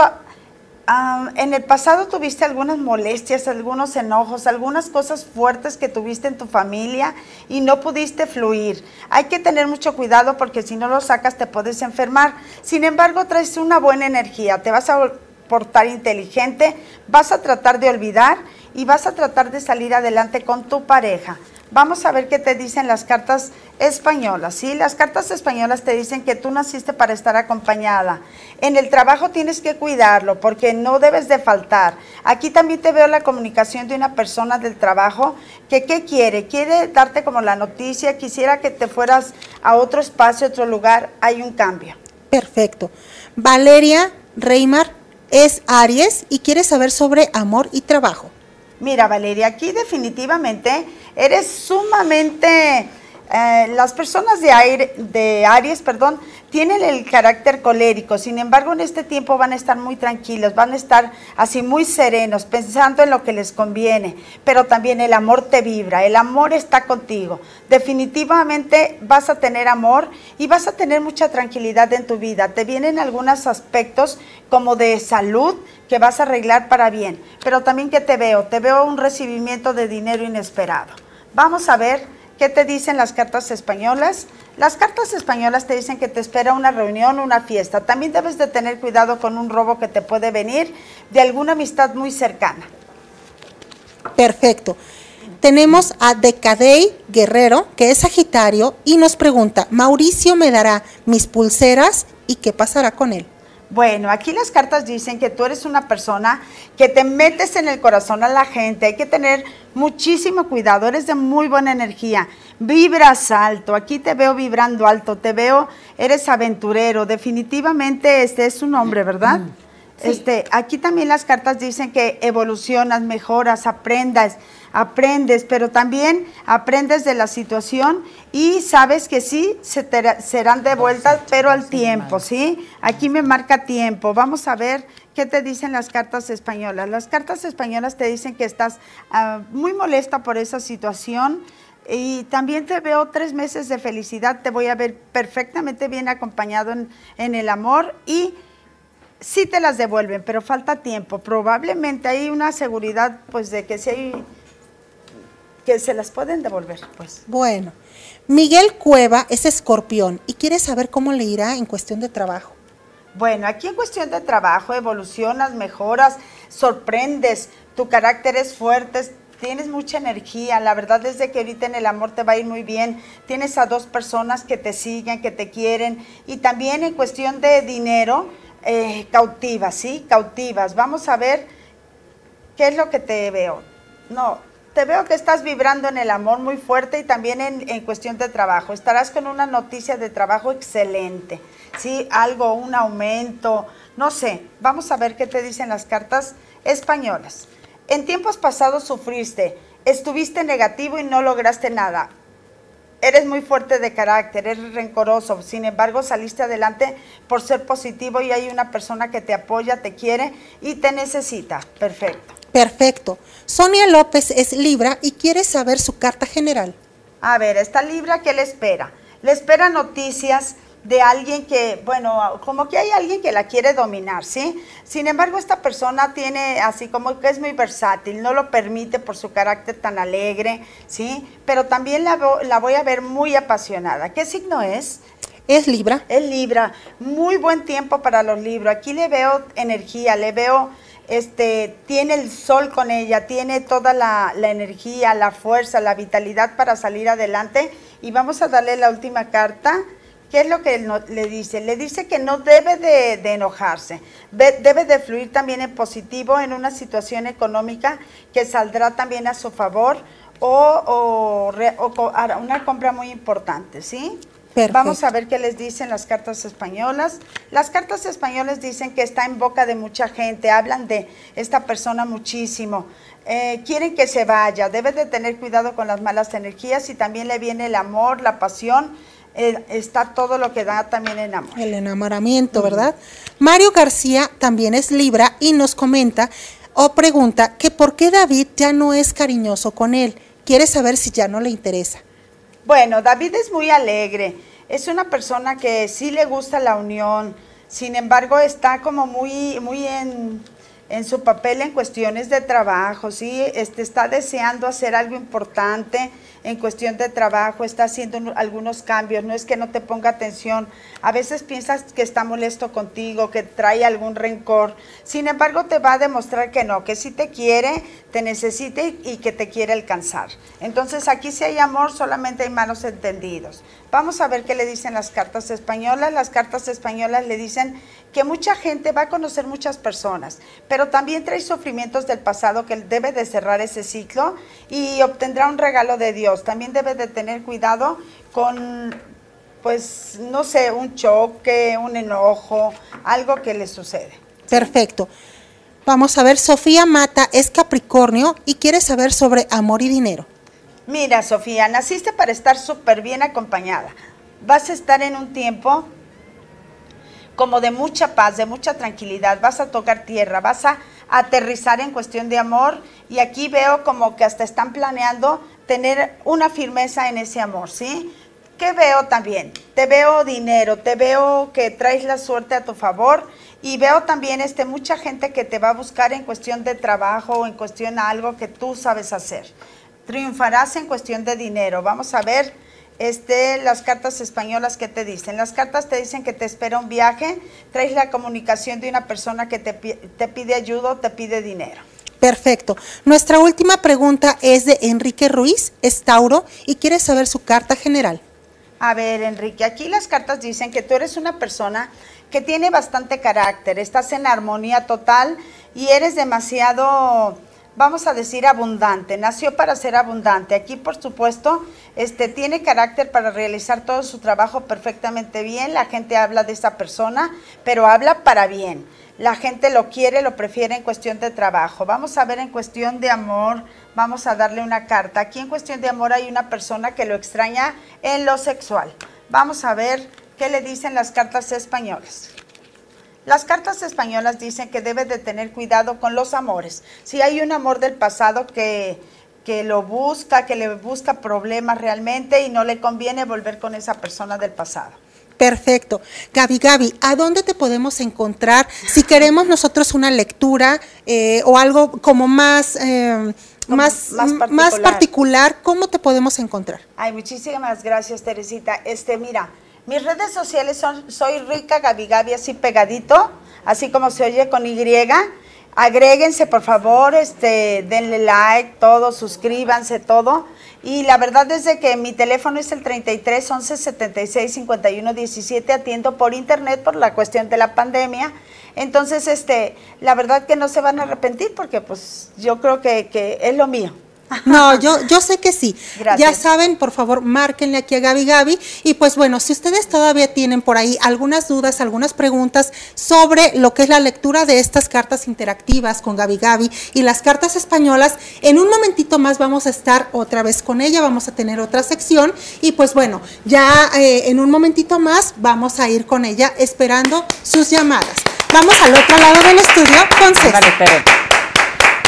en el pasado tuviste algunas molestias, algunos enojos, algunas cosas fuertes que tuviste en tu familia y no pudiste fluir. Hay que tener mucho cuidado porque si no lo sacas te puedes enfermar. Sin embargo, traes una buena energía, te vas a portar inteligente, vas a tratar de olvidar y vas a tratar de salir adelante con tu pareja. Vamos a ver qué te dicen las cartas españolas, ¿sí? Las cartas españolas te dicen que tú naciste para estar acompañada. En el trabajo tienes que cuidarlo porque no debes de faltar. Aquí también te veo la comunicación de una persona del trabajo que ¿qué quiere? Quiere darte como la noticia, quisiera que te fueras a otro espacio, otro lugar, hay un cambio. Perfecto. Valeria Reymar es Aries y quiere saber sobre amor y trabajo. Mira, Valeria, aquí definitivamente eres sumamente... Eh, las personas de, aire, de Aries, perdón, tienen el carácter colérico, sin embargo en este tiempo van a estar muy tranquilos, van a estar así muy serenos, pensando en lo que les conviene, pero también el amor te vibra, el amor está contigo. Definitivamente vas a tener amor y vas a tener mucha tranquilidad en tu vida. Te vienen algunos aspectos como de salud que vas a arreglar para bien, pero también que te veo, te veo un recibimiento de dinero inesperado. Vamos a ver ¿Qué te dicen las cartas españolas? Las cartas españolas te dicen que te espera una reunión, una fiesta. También debes de tener cuidado con un robo que te puede venir de alguna amistad muy cercana. Perfecto. Tenemos a Decadey Guerrero, que es Sagitario, y nos pregunta, Mauricio me dará mis pulseras y qué pasará con él. Bueno, aquí las cartas dicen que tú eres una persona que te metes en el corazón a la gente. Hay que tener muchísimo cuidado. Eres de muy buena energía. Vibras alto. Aquí te veo vibrando alto. Te veo, eres aventurero. Definitivamente este es un hombre, ¿verdad? Sí. Este, aquí también las cartas dicen que evolucionas, mejoras, aprendas aprendes, pero también aprendes de la situación y sabes que sí se te, serán devueltas, pero al tiempo, ¿sí? Aquí me marca tiempo. Vamos a ver qué te dicen las cartas españolas. Las cartas españolas te dicen que estás uh, muy molesta por esa situación. Y también te veo tres meses de felicidad, te voy a ver perfectamente bien acompañado en, en el amor y sí te las devuelven, pero falta tiempo. Probablemente hay una seguridad, pues, de que si hay que se las pueden devolver, pues. Bueno, Miguel Cueva es escorpión y quiere saber cómo le irá en cuestión de trabajo. Bueno, aquí en cuestión de trabajo evolucionas, mejoras, sorprendes, tu carácter es fuerte, tienes mucha energía, la verdad es de que ahorita en el amor te va a ir muy bien, tienes a dos personas que te siguen, que te quieren y también en cuestión de dinero, eh, cautivas, ¿sí? Cautivas. Vamos a ver qué es lo que te veo. No, te veo que estás vibrando en el amor muy fuerte y también en, en, cuestión de trabajo. Estarás con una noticia de trabajo excelente, ¿sí? Algo, un aumento, no sé. Vamos a ver qué te dicen las cartas españolas. En tiempos pasados sufriste, estuviste negativo y no lograste nada. Eres muy fuerte de carácter, eres rencoroso, sin embargo saliste adelante por ser positivo y hay una persona que te apoya, te quiere y te necesita. Perfecto. Perfecto. Sonia López es Libra y quiere saber su carta general. A ver, esta Libra, ¿qué le espera? Le espera noticias de alguien que, bueno, como que hay alguien que la quiere dominar, ¿sí? Sin embargo, esta persona tiene así como que es muy versátil, no lo permite por su carácter tan alegre, ¿sí? Pero también la, la voy a ver muy apasionada. ¿Qué signo es? Es Libra. Es Libra. Muy buen tiempo para los libros. Aquí le veo energía, le veo este, tiene el sol con ella, tiene toda la, energía, la fuerza, la vitalidad para salir adelante. Y vamos a darle la última carta. ¿Qué es lo que le dice? Le dice que no debe de, enojarse, debe de fluir también en positivo en una situación económica que saldrá también a su favor o, o una compra muy importante, ¿sí? Vamos a ver qué les dicen las cartas españolas. Las cartas españolas dicen que está en boca de mucha gente, hablan de esta persona muchísimo. Eh, quieren que se vaya, debe de tener cuidado con las malas energías y también le viene el amor, la pasión, eh, está todo lo que da también en amor. El enamoramiento, ¿verdad? Mario García también es Libra y nos comenta o pregunta que por qué David ya no es cariñoso con él. Quiere saber si ya no le interesa. Bueno, David es muy alegre, es una persona que sí le gusta la unión, sin embargo está como muy, muy en, en su papel en cuestiones de trabajo, ¿sí? Este, está deseando hacer algo importante en cuestión de trabajo, está haciendo algunos cambios, no es que no te ponga atención, a veces piensas que está molesto contigo, que trae algún rencor, sin embargo te va a demostrar que no, que sí te quiere, te necesita y que te quiere alcanzar. Entonces aquí si hay amor, solamente hay malos entendidos. Vamos a ver qué le dicen las cartas españolas. Las cartas españolas le dicen que mucha gente va a conocer muchas personas, pero también trae sufrimientos del pasado que debe de cerrar ese ciclo y obtendrá un regalo de Dios. También debe de tener cuidado con, pues, no sé, un choque, un enojo, algo que le sucede. Perfecto. Vamos a ver, Sofía Mata es Capricornio y quiere saber sobre amor y dinero. Mira, Sofía, naciste para estar súper bien acompañada. Vas a estar en un tiempo como de mucha paz, de mucha tranquilidad, vas a tocar tierra, vas a aterrizar en cuestión de amor y aquí veo como que hasta están planeando tener una firmeza en ese amor, ¿sí? ¿Qué veo también? Te veo dinero, te veo que traes la suerte a tu favor y veo también este, mucha gente que te va a buscar en cuestión de trabajo o en cuestión de algo que tú sabes hacer. Triunfarás en cuestión de dinero. Vamos a ver este, las cartas españolas que te dicen. Las cartas te dicen que te espera un viaje, traes la comunicación de una persona que te, te pide ayuda o te pide dinero. Perfecto. Nuestra última pregunta es de Enrique Ruiz, es Tauro, y quiere saber su carta general. A ver, Enrique, aquí las cartas dicen que tú eres una persona que tiene bastante carácter, estás en armonía total y eres demasiado vamos a decir abundante, nació para ser abundante. Aquí, por supuesto, este tiene carácter para realizar todo su trabajo perfectamente bien. La gente habla de esa persona, pero habla para bien. La gente lo quiere, lo prefiere en cuestión de trabajo. Vamos a ver en cuestión de amor, vamos a darle una carta. Aquí en cuestión de amor hay una persona que lo extraña en lo sexual. Vamos a ver qué le dicen las cartas españolas. Las cartas españolas dicen que debe de tener cuidado con los amores. Si hay un amor del pasado que, que lo busca, que le busca problemas realmente y no le conviene volver con esa persona del pasado. Perfecto. Gaby, Gaby, ¿a dónde te podemos encontrar si queremos nosotros una lectura eh, o algo como más... Eh, más, más, particular. más, particular. ¿cómo te podemos encontrar? Ay, muchísimas gracias, Teresita. Este, mira, mis redes sociales son Soy Rica Gabi Gabi, así pegadito, así como se oye con Y. Agréguense, por favor, este, denle like, todo, suscríbanse, todo. Y la verdad es que mi teléfono es el 33 11 76 51 17. Atiendo por internet por la cuestión de la pandemia. Entonces, este, la verdad que no se van a arrepentir porque pues yo creo que, que es lo mío. No, yo, yo sé que sí. Gracias. Ya saben, por favor, márquenle aquí a Gaby Gaby. Y pues bueno, si ustedes todavía tienen por ahí algunas dudas, algunas preguntas sobre lo que es la lectura de estas cartas interactivas con Gaby Gaby y las cartas españolas, en un momentito más vamos a estar otra vez con ella, vamos a tener otra sección. Y pues bueno, ya eh, en un momentito más vamos a ir con ella esperando sus llamadas. Vamos al otro lado del estudio con César. Tere.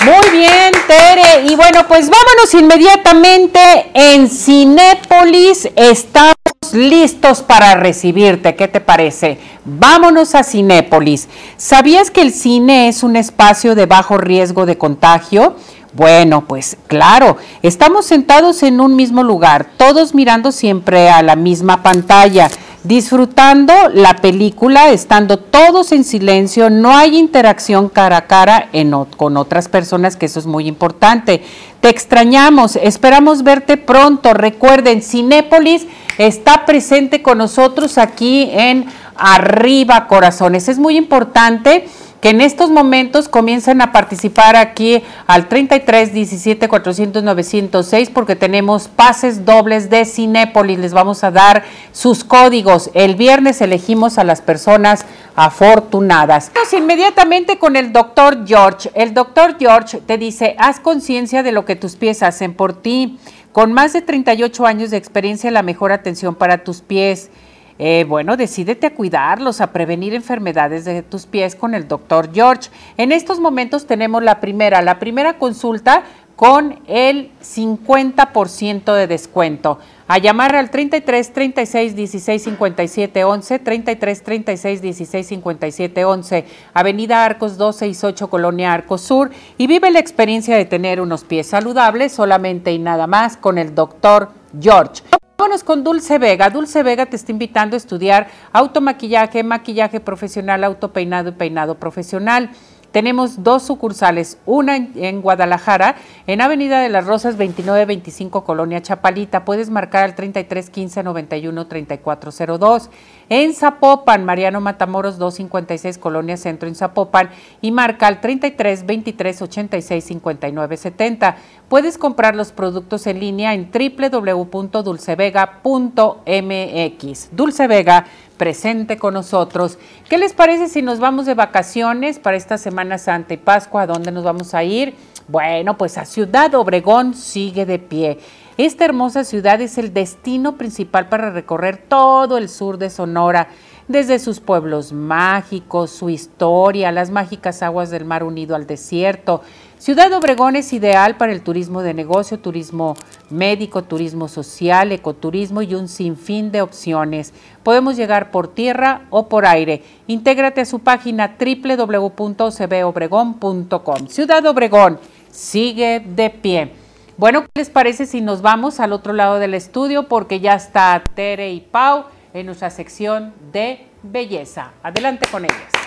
Muy bien, Tere. Y bueno, pues vámonos inmediatamente en Cinépolis. Estamos listos para recibirte. ¿Qué te parece? Vámonos a Cinépolis. ¿Sabías que el cine es un espacio de bajo riesgo de contagio? Bueno, pues claro, estamos sentados en un mismo lugar, todos mirando siempre a la misma pantalla, disfrutando la película, estando todos en silencio, no hay interacción cara a cara con otras personas, que eso es muy importante. Te extrañamos, esperamos verte pronto. Recuerden, Cinépolis está presente con nosotros aquí en Arriba Corazones. Es muy importante que en estos momentos comiencen a participar aquí al 33 17 400 906 porque tenemos pases dobles de Cinépolis. Les vamos a dar sus códigos. El viernes elegimos a las personas afortunadas. Vamos inmediatamente con el doctor George. El doctor George te dice, haz conciencia de lo que tus pies hacen por ti. Con más de 38 años de experiencia, la mejor atención para tus pies. Eh, bueno, decídete a cuidarlos, a prevenir enfermedades de tus pies con el doctor George. En estos momentos tenemos la primera, la primera consulta con el 50% de descuento. A llamar al 33 36 16 57 11, 33 36 16 57 11, Avenida Arcos 268, Colonia Arcos Sur, y vive la experiencia de tener unos pies saludables solamente y nada más con el doctor George. Vámonos con Dulce Vega. Dulce Vega te está invitando a estudiar automaquillaje, maquillaje profesional, autopeinado y peinado profesional. Tenemos dos sucursales, una en, Guadalajara, en Avenida de las Rosas 2925, Colonia Chapalita. Puedes marcar al 33 15 91 3402. En Zapopan, Mariano Matamoros 256, Colonia Centro en Zapopan. Y marca al 33 23 86 59 70. Puedes comprar los productos en línea en www.dulcevega.mx. Dulce Vega, presente con nosotros. ¿Qué les parece si nos vamos de vacaciones para esta Semana Santa y Pascua? ¿A dónde nos vamos a ir? Bueno, pues a Ciudad Obregón sigue de pie. Esta hermosa ciudad es el destino principal para recorrer todo el sur de Sonora, desde sus pueblos mágicos, su historia, las mágicas aguas del mar unido al desierto. Ciudad Obregón es ideal para el turismo de negocio, turismo médico, turismo social, ecoturismo y un sinfín de opciones. Podemos llegar por tierra o por aire. Intégrate a su página www.cbobregón.com. Ciudad Obregón sigue de pie. Bueno, ¿qué les parece si nos vamos al otro lado del estudio? Porque ya está Tere y Pau en nuestra sección de belleza. Adelante con ellas.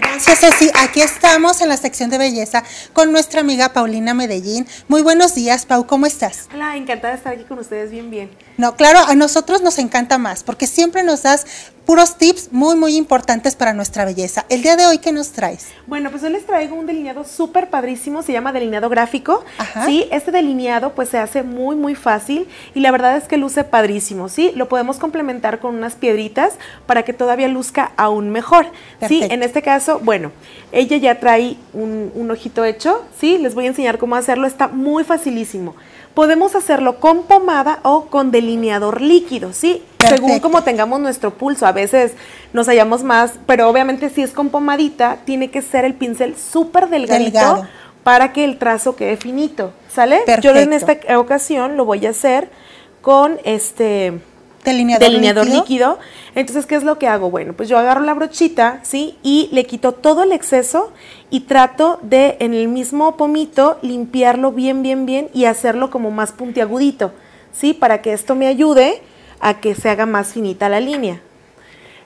Gracias, Ceci. Aquí estamos en la sección de belleza con nuestra amiga Paulina Medellín. Muy buenos días, Pau, ¿cómo estás? Hola, encantada de estar aquí con ustedes, bien, bien. No, claro, a nosotros nos encanta más porque siempre nos das puros tips muy, muy importantes para nuestra belleza. El día de hoy, ¿qué nos traes? Bueno, pues hoy les traigo un delineado súper padrísimo, se llama delineado gráfico. Ajá. Sí, este delineado pues se hace muy, muy fácil y la verdad es que luce padrísimo, ¿sí? Lo podemos complementar con unas piedritas para que todavía luzca aún mejor, ¿sí? En este caso, bueno, ella ya trae un, un ojito hecho, ¿sí? Les voy a enseñar cómo hacerlo, está muy facilísimo. Podemos hacerlo con pomada o con delineador líquido, ¿sí? Según como tengamos nuestro pulso, a veces nos hallamos más, pero obviamente si es con pomadita, tiene que ser el pincel súper delgadito Delgado. para que el trazo quede finito, ¿sale? Yo en esta ocasión lo voy a hacer con este Delineador, delineador líquido. líquido. Entonces, ¿qué es lo que hago? Bueno, pues yo agarro la brochita, ¿sí? Y le quito todo el exceso y trato de en el mismo pomito limpiarlo bien, bien, bien y hacerlo como más puntiagudito, ¿sí? Para que esto me ayude a que se haga más finita la línea.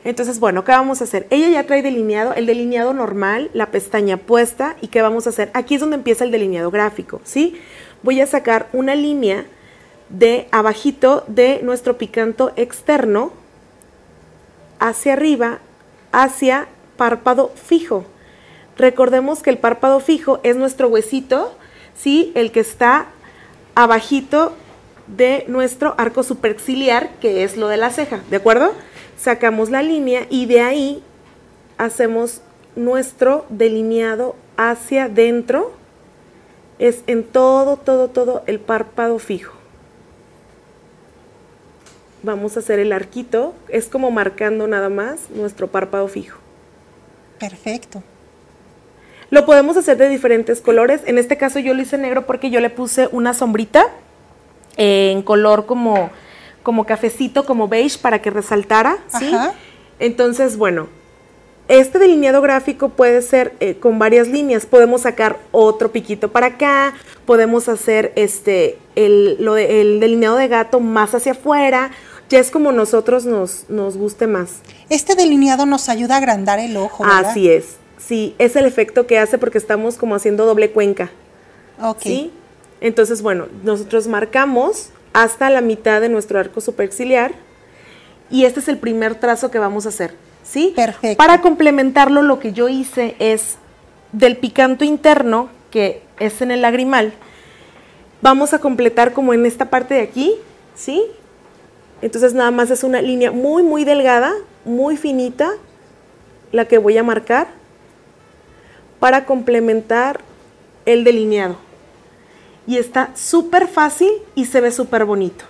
Entonces, bueno, ¿qué vamos a hacer? Ella ya trae delineado, el delineado normal, la pestaña puesta, ¿y qué vamos a hacer? Aquí es donde empieza el delineado gráfico, ¿sí? Voy a sacar una línea de abajito de nuestro picanto externo hacia arriba, hacia párpado fijo. Recordemos que el párpado fijo es nuestro huesito ¿sí? El que está abajito de nuestro arco superciliar, que es lo de la ceja, ¿de acuerdo? Sacamos la línea y de ahí hacemos nuestro delineado hacia adentro. Es en todo, todo, todo el párpado fijo. Vamos a hacer el arquito, es como marcando nada más nuestro párpado fijo. Perfecto. Lo podemos hacer de diferentes colores. En este caso yo lo hice negro porque yo le puse una sombrita en color como, como cafecito, como beige, para que resaltara, ¿sí? Ajá. Entonces, bueno, este delineado gráfico puede ser eh, con varias líneas. Podemos sacar otro piquito para acá, podemos hacer este el, lo de- el delineado de gato más hacia afuera. Ya es como nosotros nos, nos guste más. Este delineado nos ayuda a agrandar el ojo, ¿verdad? Así es. Sí, es el efecto que hace porque estamos como haciendo doble cuenca. Ok. ¿Sí? Entonces, bueno, nosotros marcamos hasta la mitad de nuestro arco superciliar y este es el primer trazo que vamos a hacer, ¿sí? Perfecto. Para complementarlo, lo que yo hice es del picanto interno, que es en el lagrimal, vamos a completar como en esta parte de aquí, ¿sí? Entonces nada más es una línea muy, muy delgada, muy finita, la que voy a marcar para complementar el delineado. Y está súper fácil y se ve súper bonito.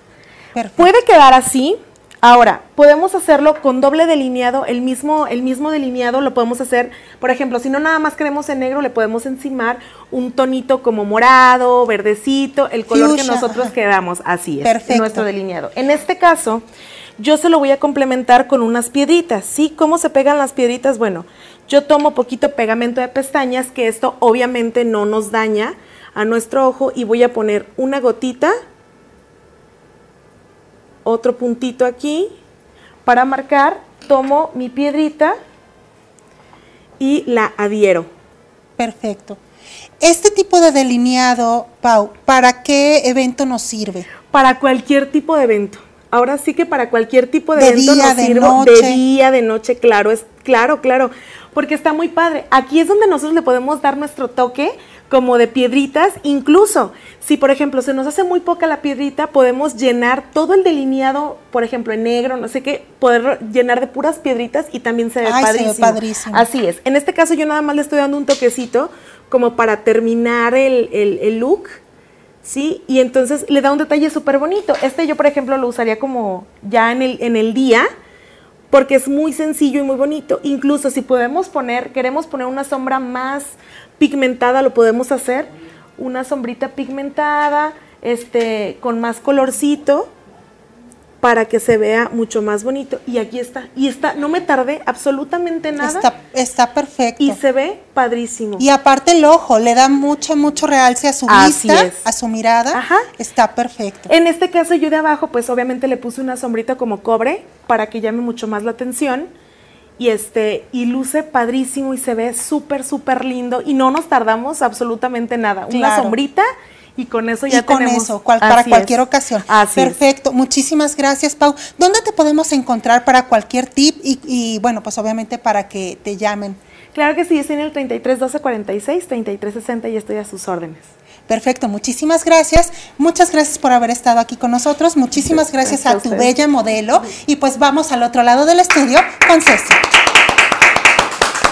Perfecto. Puede quedar así. Ahora, podemos hacerlo con doble delineado, el mismo, el mismo delineado lo podemos hacer, por ejemplo, si no nada más queremos en negro, le podemos encimar un tonito como morado, verdecito, el color que nosotros ajá. queramos, así es, Perfecto. nuestro delineado. En este caso, yo se lo voy a complementar con unas piedritas, ¿sí? ¿Cómo se pegan las piedritas? Bueno, yo tomo poquito pegamento de pestañas, que esto obviamente no nos daña a nuestro ojo, y voy a poner una gotita otro puntito aquí para marcar, tomo mi piedrita y la adhiero. Perfecto. Este tipo de delineado, Pau, ¿para qué evento nos sirve? Para cualquier tipo de evento. Ahora sí que para cualquier tipo de, De evento día, nos de sirve noche. de día, de noche, claro, es claro, claro, porque está muy padre. Aquí es donde nosotros le podemos dar nuestro toque como de piedritas, incluso si por ejemplo se nos hace muy poca la piedrita, podemos llenar todo el delineado, por ejemplo en negro, no sé qué, poder llenar de puras piedritas y también se ve Ay, se ve padrísimo. padrísimo. Así es. En este caso yo nada más le estoy dando un toquecito como para terminar el, el- el look, ¿sí? Y entonces le da un detalle súper bonito. Este yo, por ejemplo, lo usaría como ya en el, en el día, porque es muy sencillo y muy bonito. Incluso si podemos poner, queremos poner una sombra más pigmentada, lo podemos hacer. Una sombrita pigmentada, este, con más colorcito, para que se vea mucho más bonito. Y aquí está. Y está, no me tardé absolutamente nada. Está, está perfecto. y se ve padrísimo. Y aparte el ojo, le da mucho, mucho realce a su Así vista, es. a su mirada. Ajá. Está perfecto. En este caso yo de abajo pues obviamente le puse una sombrita como cobre para que llame mucho más la atención y este y luce padrísimo y se ve súper súper lindo y no nos tardamos absolutamente nada. Una sombrita y con eso ya y con tenemos. eso, cual- para cualquier es. ocasión. Así es. Perfecto. Muchísimas gracias, Pau. ¿Dónde te podemos encontrar para cualquier tip? Y, y, bueno, pues obviamente para que te llamen. Claro que sí, estoy en el 33 12 46, 33 60 y estoy a sus órdenes. Perfecto, muchísimas gracias. Muchas gracias por haber estado aquí con nosotros. Muchísimas gracias, Gracias a tu bella modelo. Y pues vamos al otro lado del estudio con Ceci.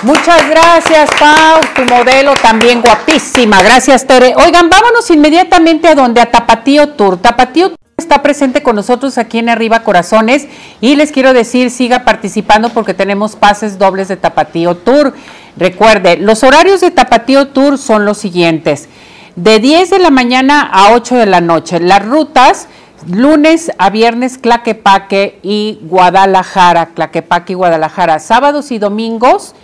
Muchas gracias, Pau, tu modelo también guapísima. Gracias, Tere. Oigan, vámonos inmediatamente a donde a Tapatío Tour. Tapatío Tour está presente con nosotros aquí en Arriba Corazones y les quiero decir, siga participando porque tenemos pases dobles de Tapatío Tour. Recuerde, los horarios de Tapatío Tour son los siguientes. De 10 de la mañana a 8 de la noche. Las rutas lunes a viernes Claquepaque y Guadalajara, Claquepaque y Guadalajara. Sábados y domingos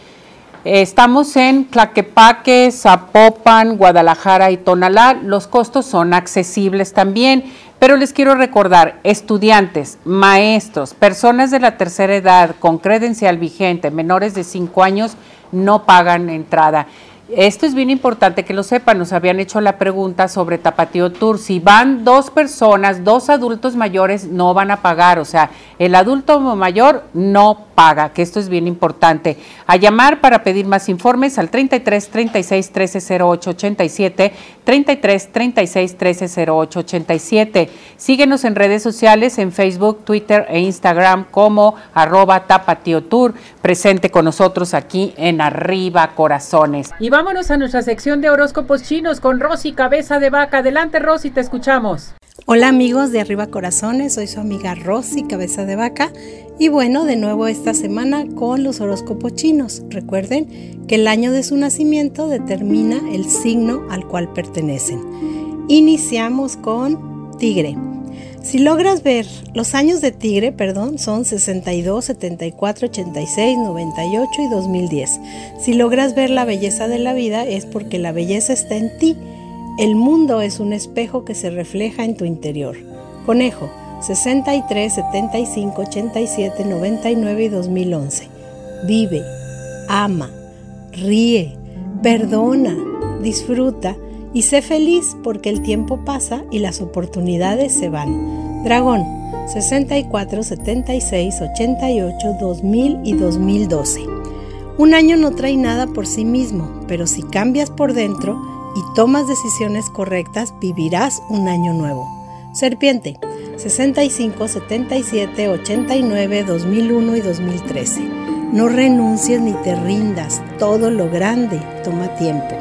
eh, Estamos en Tlaquepaque, Zapopan, Guadalajara y Tonalá. Los costos son accesibles también, pero les quiero recordar, estudiantes, maestros, personas de la tercera edad con credencial vigente, menores de 5 años, no pagan entrada. Esto es bien importante que lo sepan, nos habían hecho la pregunta sobre Tapatío Tour. Si van dos personas, dos adultos mayores, no van a pagar. O sea, el adulto mayor no paga, que esto es bien importante. A llamar para pedir más informes al 33 36 13 08 87, 33 36 13 08 87. Síguenos en redes sociales, en Facebook, Twitter e Instagram como arroba Tapatío Tour, presente con nosotros aquí en Arriba Corazones. Vámonos a nuestra sección de horóscopos chinos con Rosy Cabeza de Vaca. Adelante Rosy, te escuchamos. Hola amigos de Arriba Corazones, soy su amiga Rosy Cabeza de Vaca y bueno, de nuevo esta semana con los horóscopos chinos. Recuerden que el año de su nacimiento determina el signo al cual pertenecen. Iniciamos con Tigre. Si logras ver, los años de Tigre, perdón, son 62, 74, 86, 98 y 2010. Si logras ver la belleza de la vida es porque la belleza está en ti. El mundo es un espejo que se refleja en tu interior. Conejo, 63, 75, 87, 99 y 2011. Vive, ama, ríe, perdona, disfruta y sé feliz porque el tiempo pasa y las oportunidades se van. Dragón 64, 76, 88, 2000 y 2012. Un año no trae nada por sí mismo, pero si cambias por dentro y tomas decisiones correctas, vivirás un año nuevo. Serpiente 65, 77, 89, 2001 y 2013. No renuncies ni te rindas, todo lo grande toma tiempo.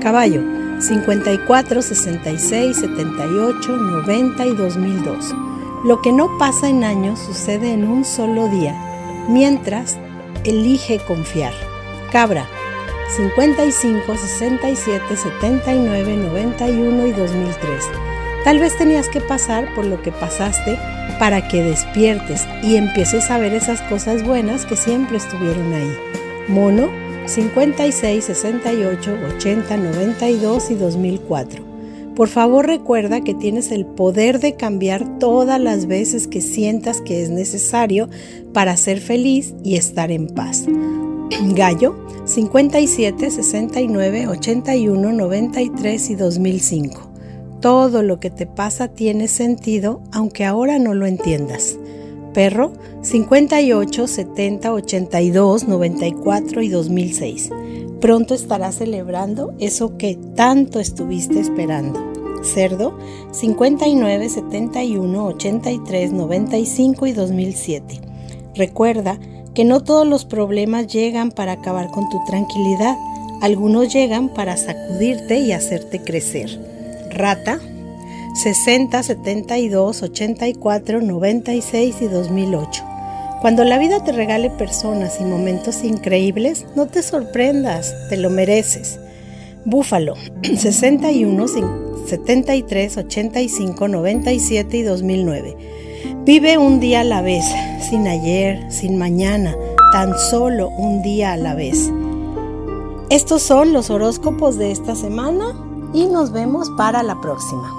Caballo 54, 66, 78, 90 y 2002. Lo que no pasa en años sucede en un solo día, mientras elige confiar. Cabra, 55, 67, 79, 91 y 2003. Tal vez tenías que pasar por lo que pasaste para que despiertes y empieces a ver esas cosas buenas que siempre estuvieron ahí. Mono, 56, 68, 80, 92 y 2004. Por favor recuerda que tienes el poder de cambiar todas las veces que sientas que es necesario para ser feliz y estar en paz. Gallo 57, 69, 81, 93 y 2005. Todo lo que te pasa tiene sentido aunque ahora no lo entiendas. Perro 58, 70, 82, 94 y 2006. Pronto estarás celebrando eso que tanto estuviste esperando. Cerdo 59, 71, 83, 95 y 2007. Recuerda que no todos los problemas llegan para acabar con tu tranquilidad, algunos llegan para sacudirte y hacerte crecer. Rata 60, 72, 84, 96 y 2008. Cuando la vida te regale personas y momentos increíbles, no te sorprendas, te lo mereces. Búfalo, 61, 73, 85, 97 y 2009. Vive un día a la vez, sin ayer, sin mañana, tan solo un día a la vez. Estos son los horóscopos de esta semana y nos vemos para la próxima.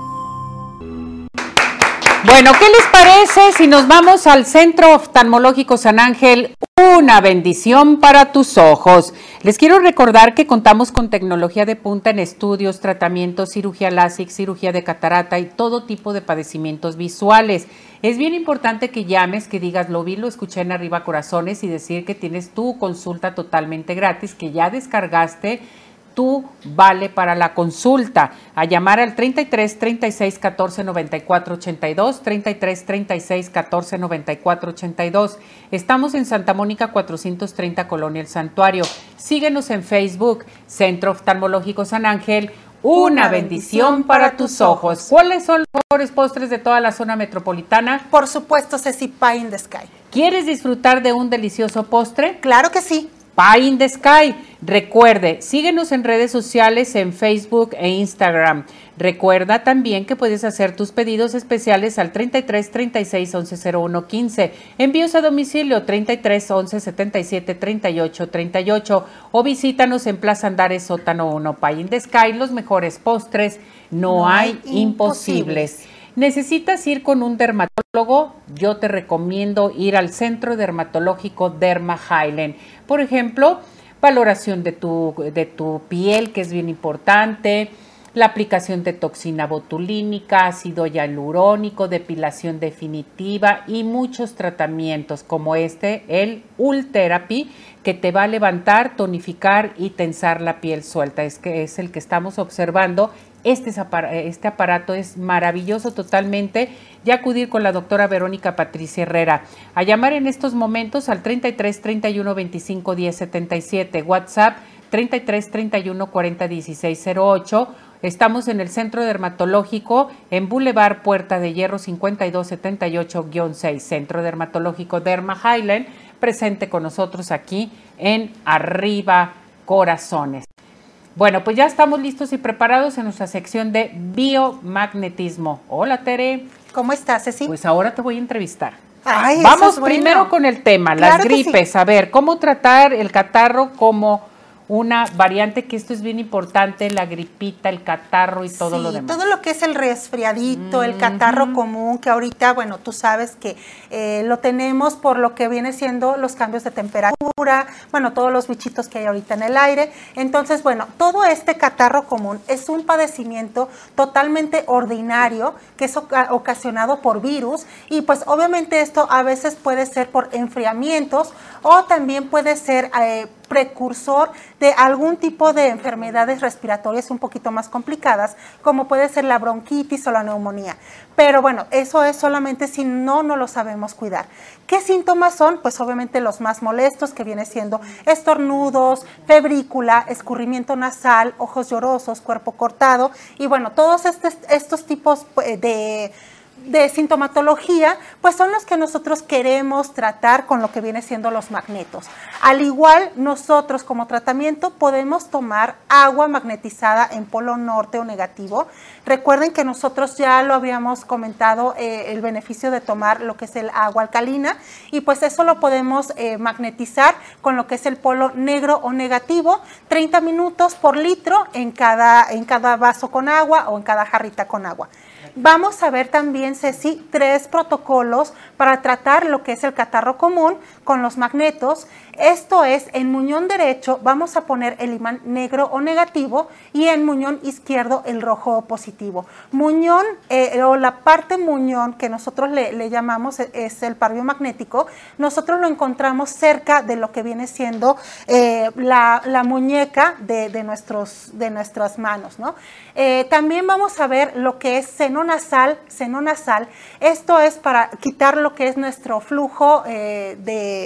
Bueno, ¿qué les parece si nos vamos al Centro Oftalmológico San Ángel? Una bendición para tus ojos. Les quiero recordar que contamos con tecnología de punta en estudios, tratamientos, cirugía LASIK, cirugía de catarata y todo tipo de padecimientos visuales. Es bien importante que llames, que digas, lo vi, lo escuché en Arriba Corazones y decir que tienes tu consulta totalmente gratis, que ya descargaste tú vale para la consulta. A llamar al 33 36 14 94 82, 33 36 14 94 82. Estamos en Santa Mónica 430 Colonia El Santuario. Síguenos en Facebook, Centro Oftalmológico San Ángel. Una, bendición, para tus ojos. ¿Cuáles son los mejores postres de toda la zona metropolitana? Por supuesto, Ceci Pie in the Sky. ¿Quieres disfrutar de un delicioso postre? Claro que sí. Pie in the Sky. Recuerde, síguenos en redes sociales en Facebook e Instagram. Recuerda también que puedes hacer tus pedidos especiales al 33 36 11 01 15. Envíos a domicilio 33 11 77 38 38 o visítanos en Plaza Andares Sótano 1. Pie in the Sky, los mejores postres, no, hay imposibles. ¿Necesitas ir con un dermatólogo? Yo te recomiendo ir al Centro Dermatológico Derma Highland. Por ejemplo, valoración de tu, de tu piel, que es bien importante, la aplicación de toxina botulínica, ácido hialurónico, depilación definitiva y muchos tratamientos como este, el Ultherapy, que te va a levantar, tonificar y tensar la piel suelta. Es que es el que estamos observando. Este, este aparato es maravilloso totalmente y acudir con la doctora Verónica Patricia Herrera. A llamar en estos momentos al 33 31 25 10 77, WhatsApp 33 31 40 16 08 Estamos en el Centro Dermatológico en Boulevard Puerta de Hierro 5278-6, Centro Dermatológico Derma Highland, presente con nosotros aquí en Arriba Corazones. Bueno, pues ya estamos listos y preparados en nuestra sección de biomagnetismo. Hola, Tere. ¿Cómo estás, Ceci? Pues ahora te voy a entrevistar. Vamos primero con el tema, las gripes. A ver, ¿cómo tratar el catarro como una variante que esto es bien importante, la gripita, el catarro y todo lo demás. Todo lo que es el resfriadito, el catarro común, que ahorita, bueno, tú sabes que eh, lo tenemos por lo que viene siendo los cambios de temperatura, bueno, todos los bichitos que hay ahorita en el aire. Entonces, bueno, todo este catarro común es un padecimiento totalmente ordinario que es ocasionado por virus y pues obviamente esto a veces puede ser por enfriamientos o también puede ser eh, precursor de algún tipo de enfermedades respiratorias un poquito más complicadas, como puede ser la bronquitis o la neumonía. Pero bueno, eso es solamente si no, no lo sabemos cuidar. ¿Qué síntomas son? Pues obviamente los más molestos, que viene siendo estornudos, febrícula, escurrimiento nasal, ojos llorosos, cuerpo cortado, y bueno, todos estos tipos pues, de de sintomatología, pues son los que nosotros queremos tratar con lo que viene siendo los magnetos. Al igual, nosotros como tratamiento podemos tomar agua magnetizada en polo norte o negativo. Recuerden que nosotros ya lo habíamos comentado, eh, el beneficio de tomar lo que es el agua alcalina, y pues eso lo podemos eh, magnetizar con lo que es el polo negro o negativo, 30 minutos por litro en cada, en cada vaso con agua o en cada jarrita con agua. Vamos a ver también, Ceci, tres protocolos para tratar lo que es el catarro común con los magnetos. Esto es, en muñón derecho vamos a poner el imán negro o negativo y en muñón izquierdo el rojo o positivo. Muñón eh, o la parte muñón que nosotros le, llamamos e, es el par magnético, nosotros lo encontramos cerca de lo que viene siendo eh, la, muñeca de, nuestros, de nuestras manos. ¿no? Eh, también vamos a ver lo que es seno nasal, seno nasal. Esto es para quitar lo que es nuestro flujo de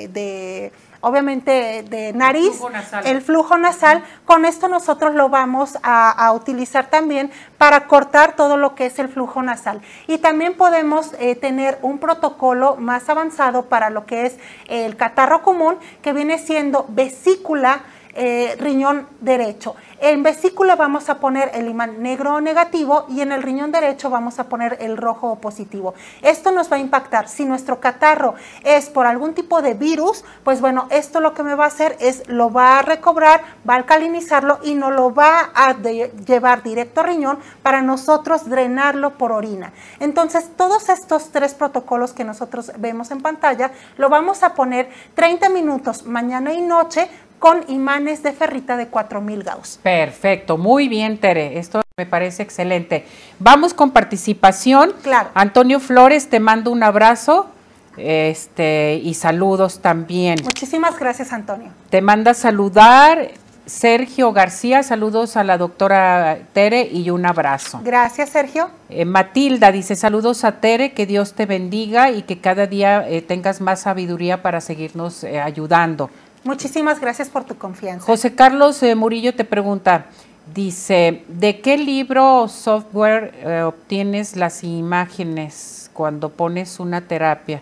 obviamente de nariz, el flujo nasal. Con esto nosotros lo vamos a, utilizar también para cortar todo lo que es el flujo nasal. Y también podemos eh, tener un protocolo más avanzado para lo que es el catarro común, que viene siendo vesícula eh, riñón derecho. En vesícula vamos a poner el imán negro o negativo y en el riñón derecho vamos a poner el rojo o positivo. Esto nos va a impactar. Si nuestro catarro es por algún tipo de virus, pues bueno, esto lo que me va a hacer es lo va a recobrar, va a alcalinizarlo y nos lo va a llevar directo a riñón para nosotros drenarlo por orina. Entonces, todos estos tres protocolos que nosotros vemos en pantalla, lo vamos a poner 30 minutos mañana y noche con imanes de ferrita de 4000 Gauss. Perfecto, muy bien, Tere. Esto me parece excelente. Vamos con participación. Claro. Antonio Flores, te mando un abrazo. Este, y saludos también. Muchísimas gracias, Antonio. Te manda saludar Sergio García, saludos a la doctora Tere y un abrazo. Gracias, Sergio. Eh, Matilda dice, saludos a Tere, que Dios te bendiga y que cada día eh, tengas más sabiduría para seguirnos eh, ayudando. Muchísimas gracias por tu confianza. José Carlos eh, Murillo te pregunta, dice, ¿de qué libro o software eh, obtienes las imágenes cuando pones una terapia?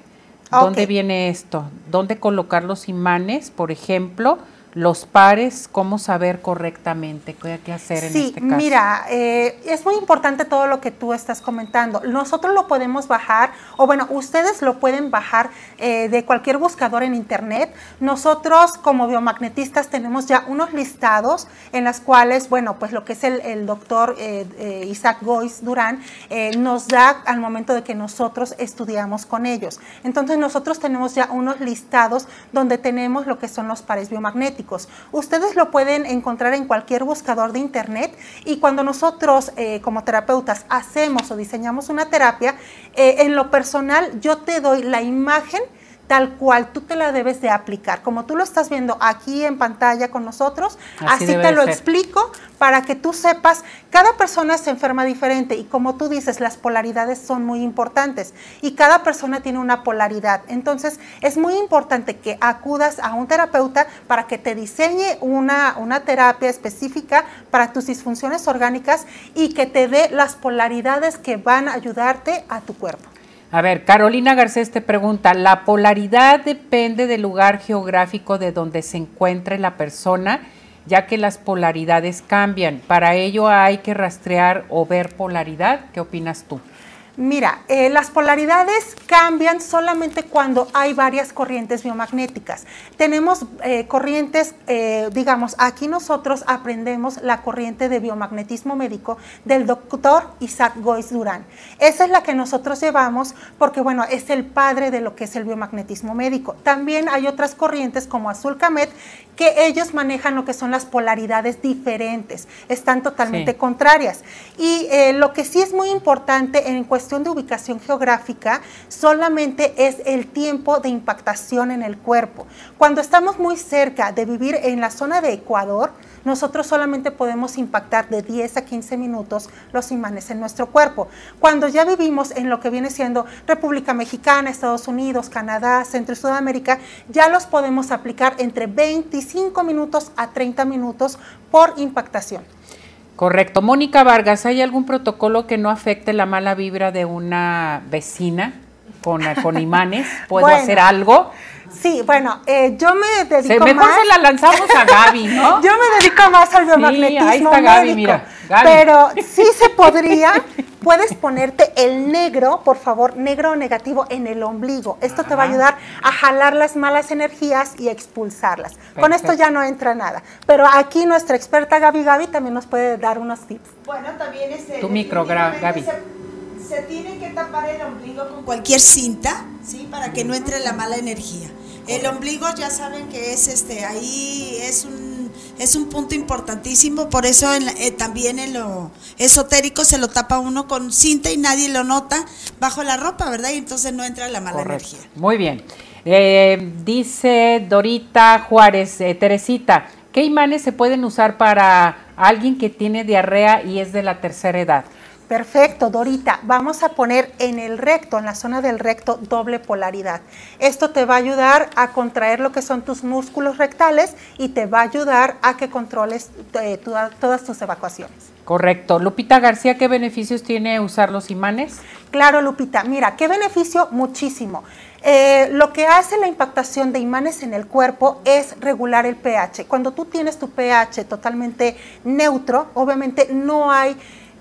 ¿Dónde viene esto? ¿Dónde colocar los imanes, por ejemplo? Los pares, cómo saber correctamente qué hay que hacer en este caso. Mira, eh, es muy importante todo lo que tú estás comentando. Nosotros lo podemos bajar, o bueno, ustedes lo pueden bajar eh, de cualquier buscador en internet. Nosotros como biomagnetistas tenemos ya unos listados en las cuales, bueno, pues lo que es el, doctor eh, Isaac Gois Durán nos da al momento de que nosotros estudiamos con ellos. Entonces nosotros tenemos ya unos listados donde tenemos lo que son los pares biomagnéticos Ustedes lo pueden encontrar en cualquier buscador de internet y cuando nosotros eh, como terapeutas hacemos o diseñamos una terapia, eh, en lo personal yo te doy la imagen tal cual tú te la debes de aplicar. Como tú lo estás viendo aquí en pantalla con nosotros, así, te lo explico para que tú sepas, cada persona se enferma diferente y como tú dices, las polaridades son muy importantes y cada persona tiene una polaridad. Entonces, es muy importante que acudas a un terapeuta para que te diseñe una, una terapia específica para tus disfunciones orgánicas y que te dé las polaridades que van a ayudarte a tu cuerpo. A ver, Carolina Garcés te pregunta, ¿la polaridad depende del lugar geográfico de donde se encuentre la persona, ya que las polaridades cambian? Para ello hay que rastrear o ver polaridad. ¿Qué opinas tú? Mira, eh, las polaridades cambian solamente cuando hay varias corrientes biomagnéticas. Tenemos eh, corrientes, eh, digamos, aquí nosotros aprendemos la corriente de biomagnetismo médico del doctor Isaac Goiz Durán. Esa es la que nosotros llevamos porque, bueno, es el padre de lo que es el biomagnetismo médico. También hay otras corrientes como Azul Camet que ellos manejan lo que son las polaridades diferentes, están totalmente contrarias. Y lo que sí es muy importante en cuestión cuestión de ubicación geográfica solamente es el tiempo de impactación en el cuerpo. Cuando estamos muy cerca de vivir en la zona de Ecuador, nosotros solamente podemos impactar de 10 a 15 minutos los imanes en nuestro cuerpo. Cuando ya vivimos en lo que viene siendo República Mexicana, Estados Unidos, Canadá, Centro y Sudamérica, ya los podemos aplicar entre 25 minutos a 30 minutos por impactación. Correcto. Mónica Vargas, ¿hay algún protocolo que no afecte la mala vibra de una vecina con, con imanes? ¿Puedo [LAUGHS] hacer algo? Sí, bueno, eh, yo me dedico mejor se la lanzamos a Gaby, ¿no? [LAUGHS] yo me dedico más al biomagnetismo sí, ahí está Gaby, mira. Pero sí se podría, puedes ponerte el negro, por favor, negro negativo en el ombligo. Esto te va a ayudar a jalar las malas energías y a expulsarlas. Con esto ya no entra nada. Pero aquí nuestra experta Gaby Gaby también nos puede dar unos tips. Bueno, también es... Tu micro, Gaby. Se, se tiene que tapar el ombligo con cualquier cinta, ¿sí? Para que no entre la mala energía. El ombligo ya saben que es este, ahí es un, es un punto importantísimo, por eso eh, también en lo esotérico se lo tapa uno con cinta y nadie lo nota bajo la ropa, ¿verdad? Y entonces no entra la mala energía. Muy bien. Eh, dice Dorita Juárez, eh, Teresita, ¿qué imanes se pueden usar para alguien que tiene diarrea y es de la tercera edad? Perfecto, Dorita. Vamos a poner en el recto, en la zona del recto, doble polaridad. Esto te va a ayudar a contraer lo que son tus músculos rectales y te va a ayudar a que controles eh, todas tus evacuaciones. Correcto. Lupita García, ¿qué beneficios tiene usar los imanes? Claro, Lupita. Mira, ¿qué beneficio? Muchísimo. Eh, lo que hace la impactación de imanes en el cuerpo es regular el pH. Cuando tú tienes tu pH totalmente neutro, obviamente no hay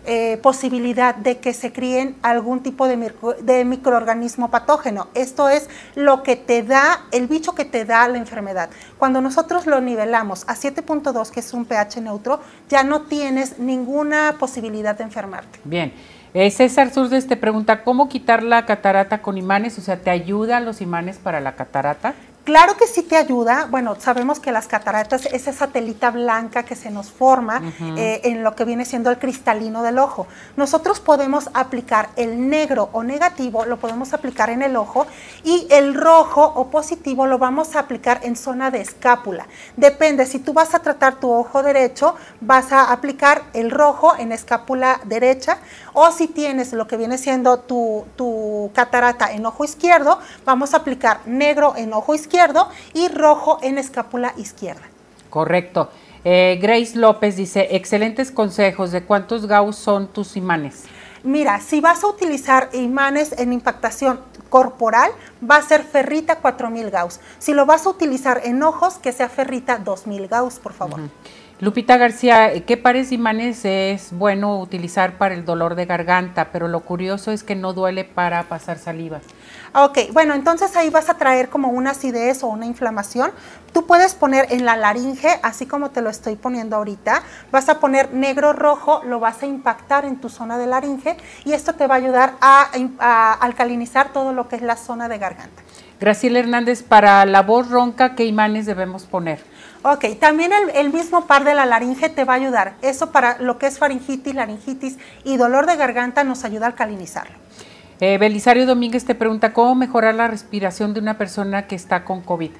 eh, posibilidad de que se críen algún tipo de, de, microorganismo patógeno. Esto es lo que te da, el bicho que te da la enfermedad. Cuando nosotros lo nivelamos a 7.2, que es un pH neutro, ya no tienes ninguna posibilidad de enfermarte. Bien. Eh, César Surdes te pregunta, ¿cómo quitar la catarata con imanes? O sea, ¿te ayudan los imanes para la catarata? Claro que sí te ayuda. Bueno, sabemos que las cataratas es esa telita blanca que se nos forma eh, en lo que viene siendo el cristalino del ojo. Nosotros podemos aplicar el negro o negativo, lo podemos aplicar en el ojo y el rojo o positivo lo vamos a aplicar en zona de escápula. Depende, si tú vas a tratar tu ojo derecho, vas a aplicar el rojo en escápula derecha o si tienes lo que viene siendo tu, tu catarata en ojo izquierdo, vamos a aplicar negro en ojo izquierdo izquierdo y rojo en escápula izquierda. Correcto. Eh, Grace López dice, excelentes consejos. ¿De cuántos Gauss son tus imanes? Mira, si vas a utilizar imanes en impactación corporal, va a ser ferrita 4000 Gauss. Si lo vas a utilizar en ojos, que sea ferrita 2000 Gauss, por favor. Lupita García, ¿qué pares de imanes es bueno utilizar para el dolor de garganta? Pero lo curioso es que no duele para pasar saliva. Ok, bueno, entonces ahí vas a traer como una acidez o una inflamación. Tú puedes poner en la laringe, así como te lo estoy poniendo ahorita, vas a poner negro rojo, lo vas a impactar en tu zona de laringe y esto te va a ayudar a, a alcalinizar todo lo que es la zona de garganta. Graciela Hernández, para la voz ronca, ¿qué imanes debemos poner? Ok, también el, el, mismo par de la laringe te va a ayudar. Eso para lo que es faringitis, laringitis y dolor de garganta nos ayuda a alcalinizarlo. Eh, Belisario Domínguez te pregunta, ¿cómo mejorar la respiración de una persona que está con COVID?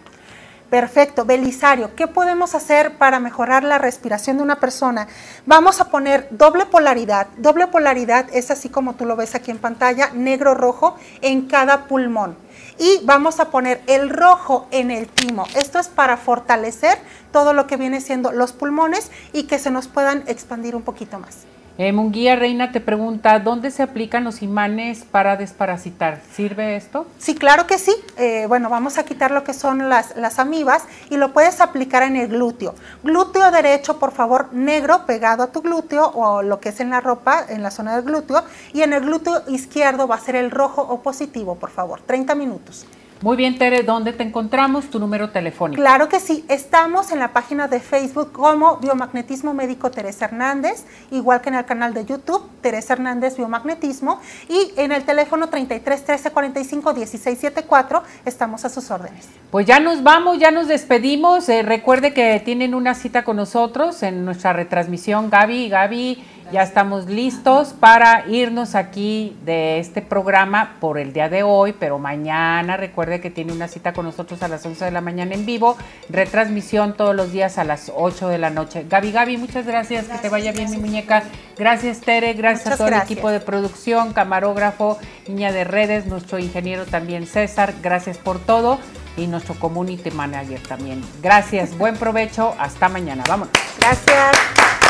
Perfecto, Belisario, ¿qué podemos hacer para mejorar la respiración de una persona? Vamos a poner doble polaridad. Doble polaridad es así como tú lo ves aquí en pantalla, negro-rojo en cada pulmón. Y vamos a poner el rojo en el timo. Esto es para fortalecer todo lo que viene siendo los pulmones y que se nos puedan expandir un poquito más. Eh, Munguía Reina te pregunta, ¿dónde se aplican los imanes para desparasitar? ¿Sirve esto? Sí, claro que sí. Eh, bueno, vamos a quitar lo que son las, las amibas y lo puedes aplicar en el glúteo. Glúteo derecho, por favor, negro pegado a tu glúteo o lo que es en la ropa, en la zona del glúteo. Y en el glúteo izquierdo va a ser el rojo o positivo, por favor. 30 minutos. Muy bien, Tere, ¿dónde te encontramos? Tu número telefónico. Claro que sí, estamos en la página de Facebook como Biomagnetismo Médico Teresa Hernández, igual que en el canal de YouTube Teresa Hernández Biomagnetismo y en el teléfono 33 13 45 16 74 estamos a sus órdenes. Pues ya nos vamos, ya nos despedimos. Eh, recuerde que tienen una cita con nosotros en nuestra retransmisión. Gaby, Gaby ya estamos listos para irnos aquí de este programa por el día de hoy, pero mañana recuerde que tiene una cita con nosotros a las 11 de la mañana en vivo, retransmisión todos los días a las 8 de la noche. Gaby, Gaby, muchas gracias, que te vaya bien mi muñeca. Gracias Tere, gracias a todo el equipo de producción, camarógrafo, niña de redes, nuestro ingeniero también César, gracias por todo y nuestro community manager también. Gracias, buen provecho, hasta mañana, vámonos. Gracias.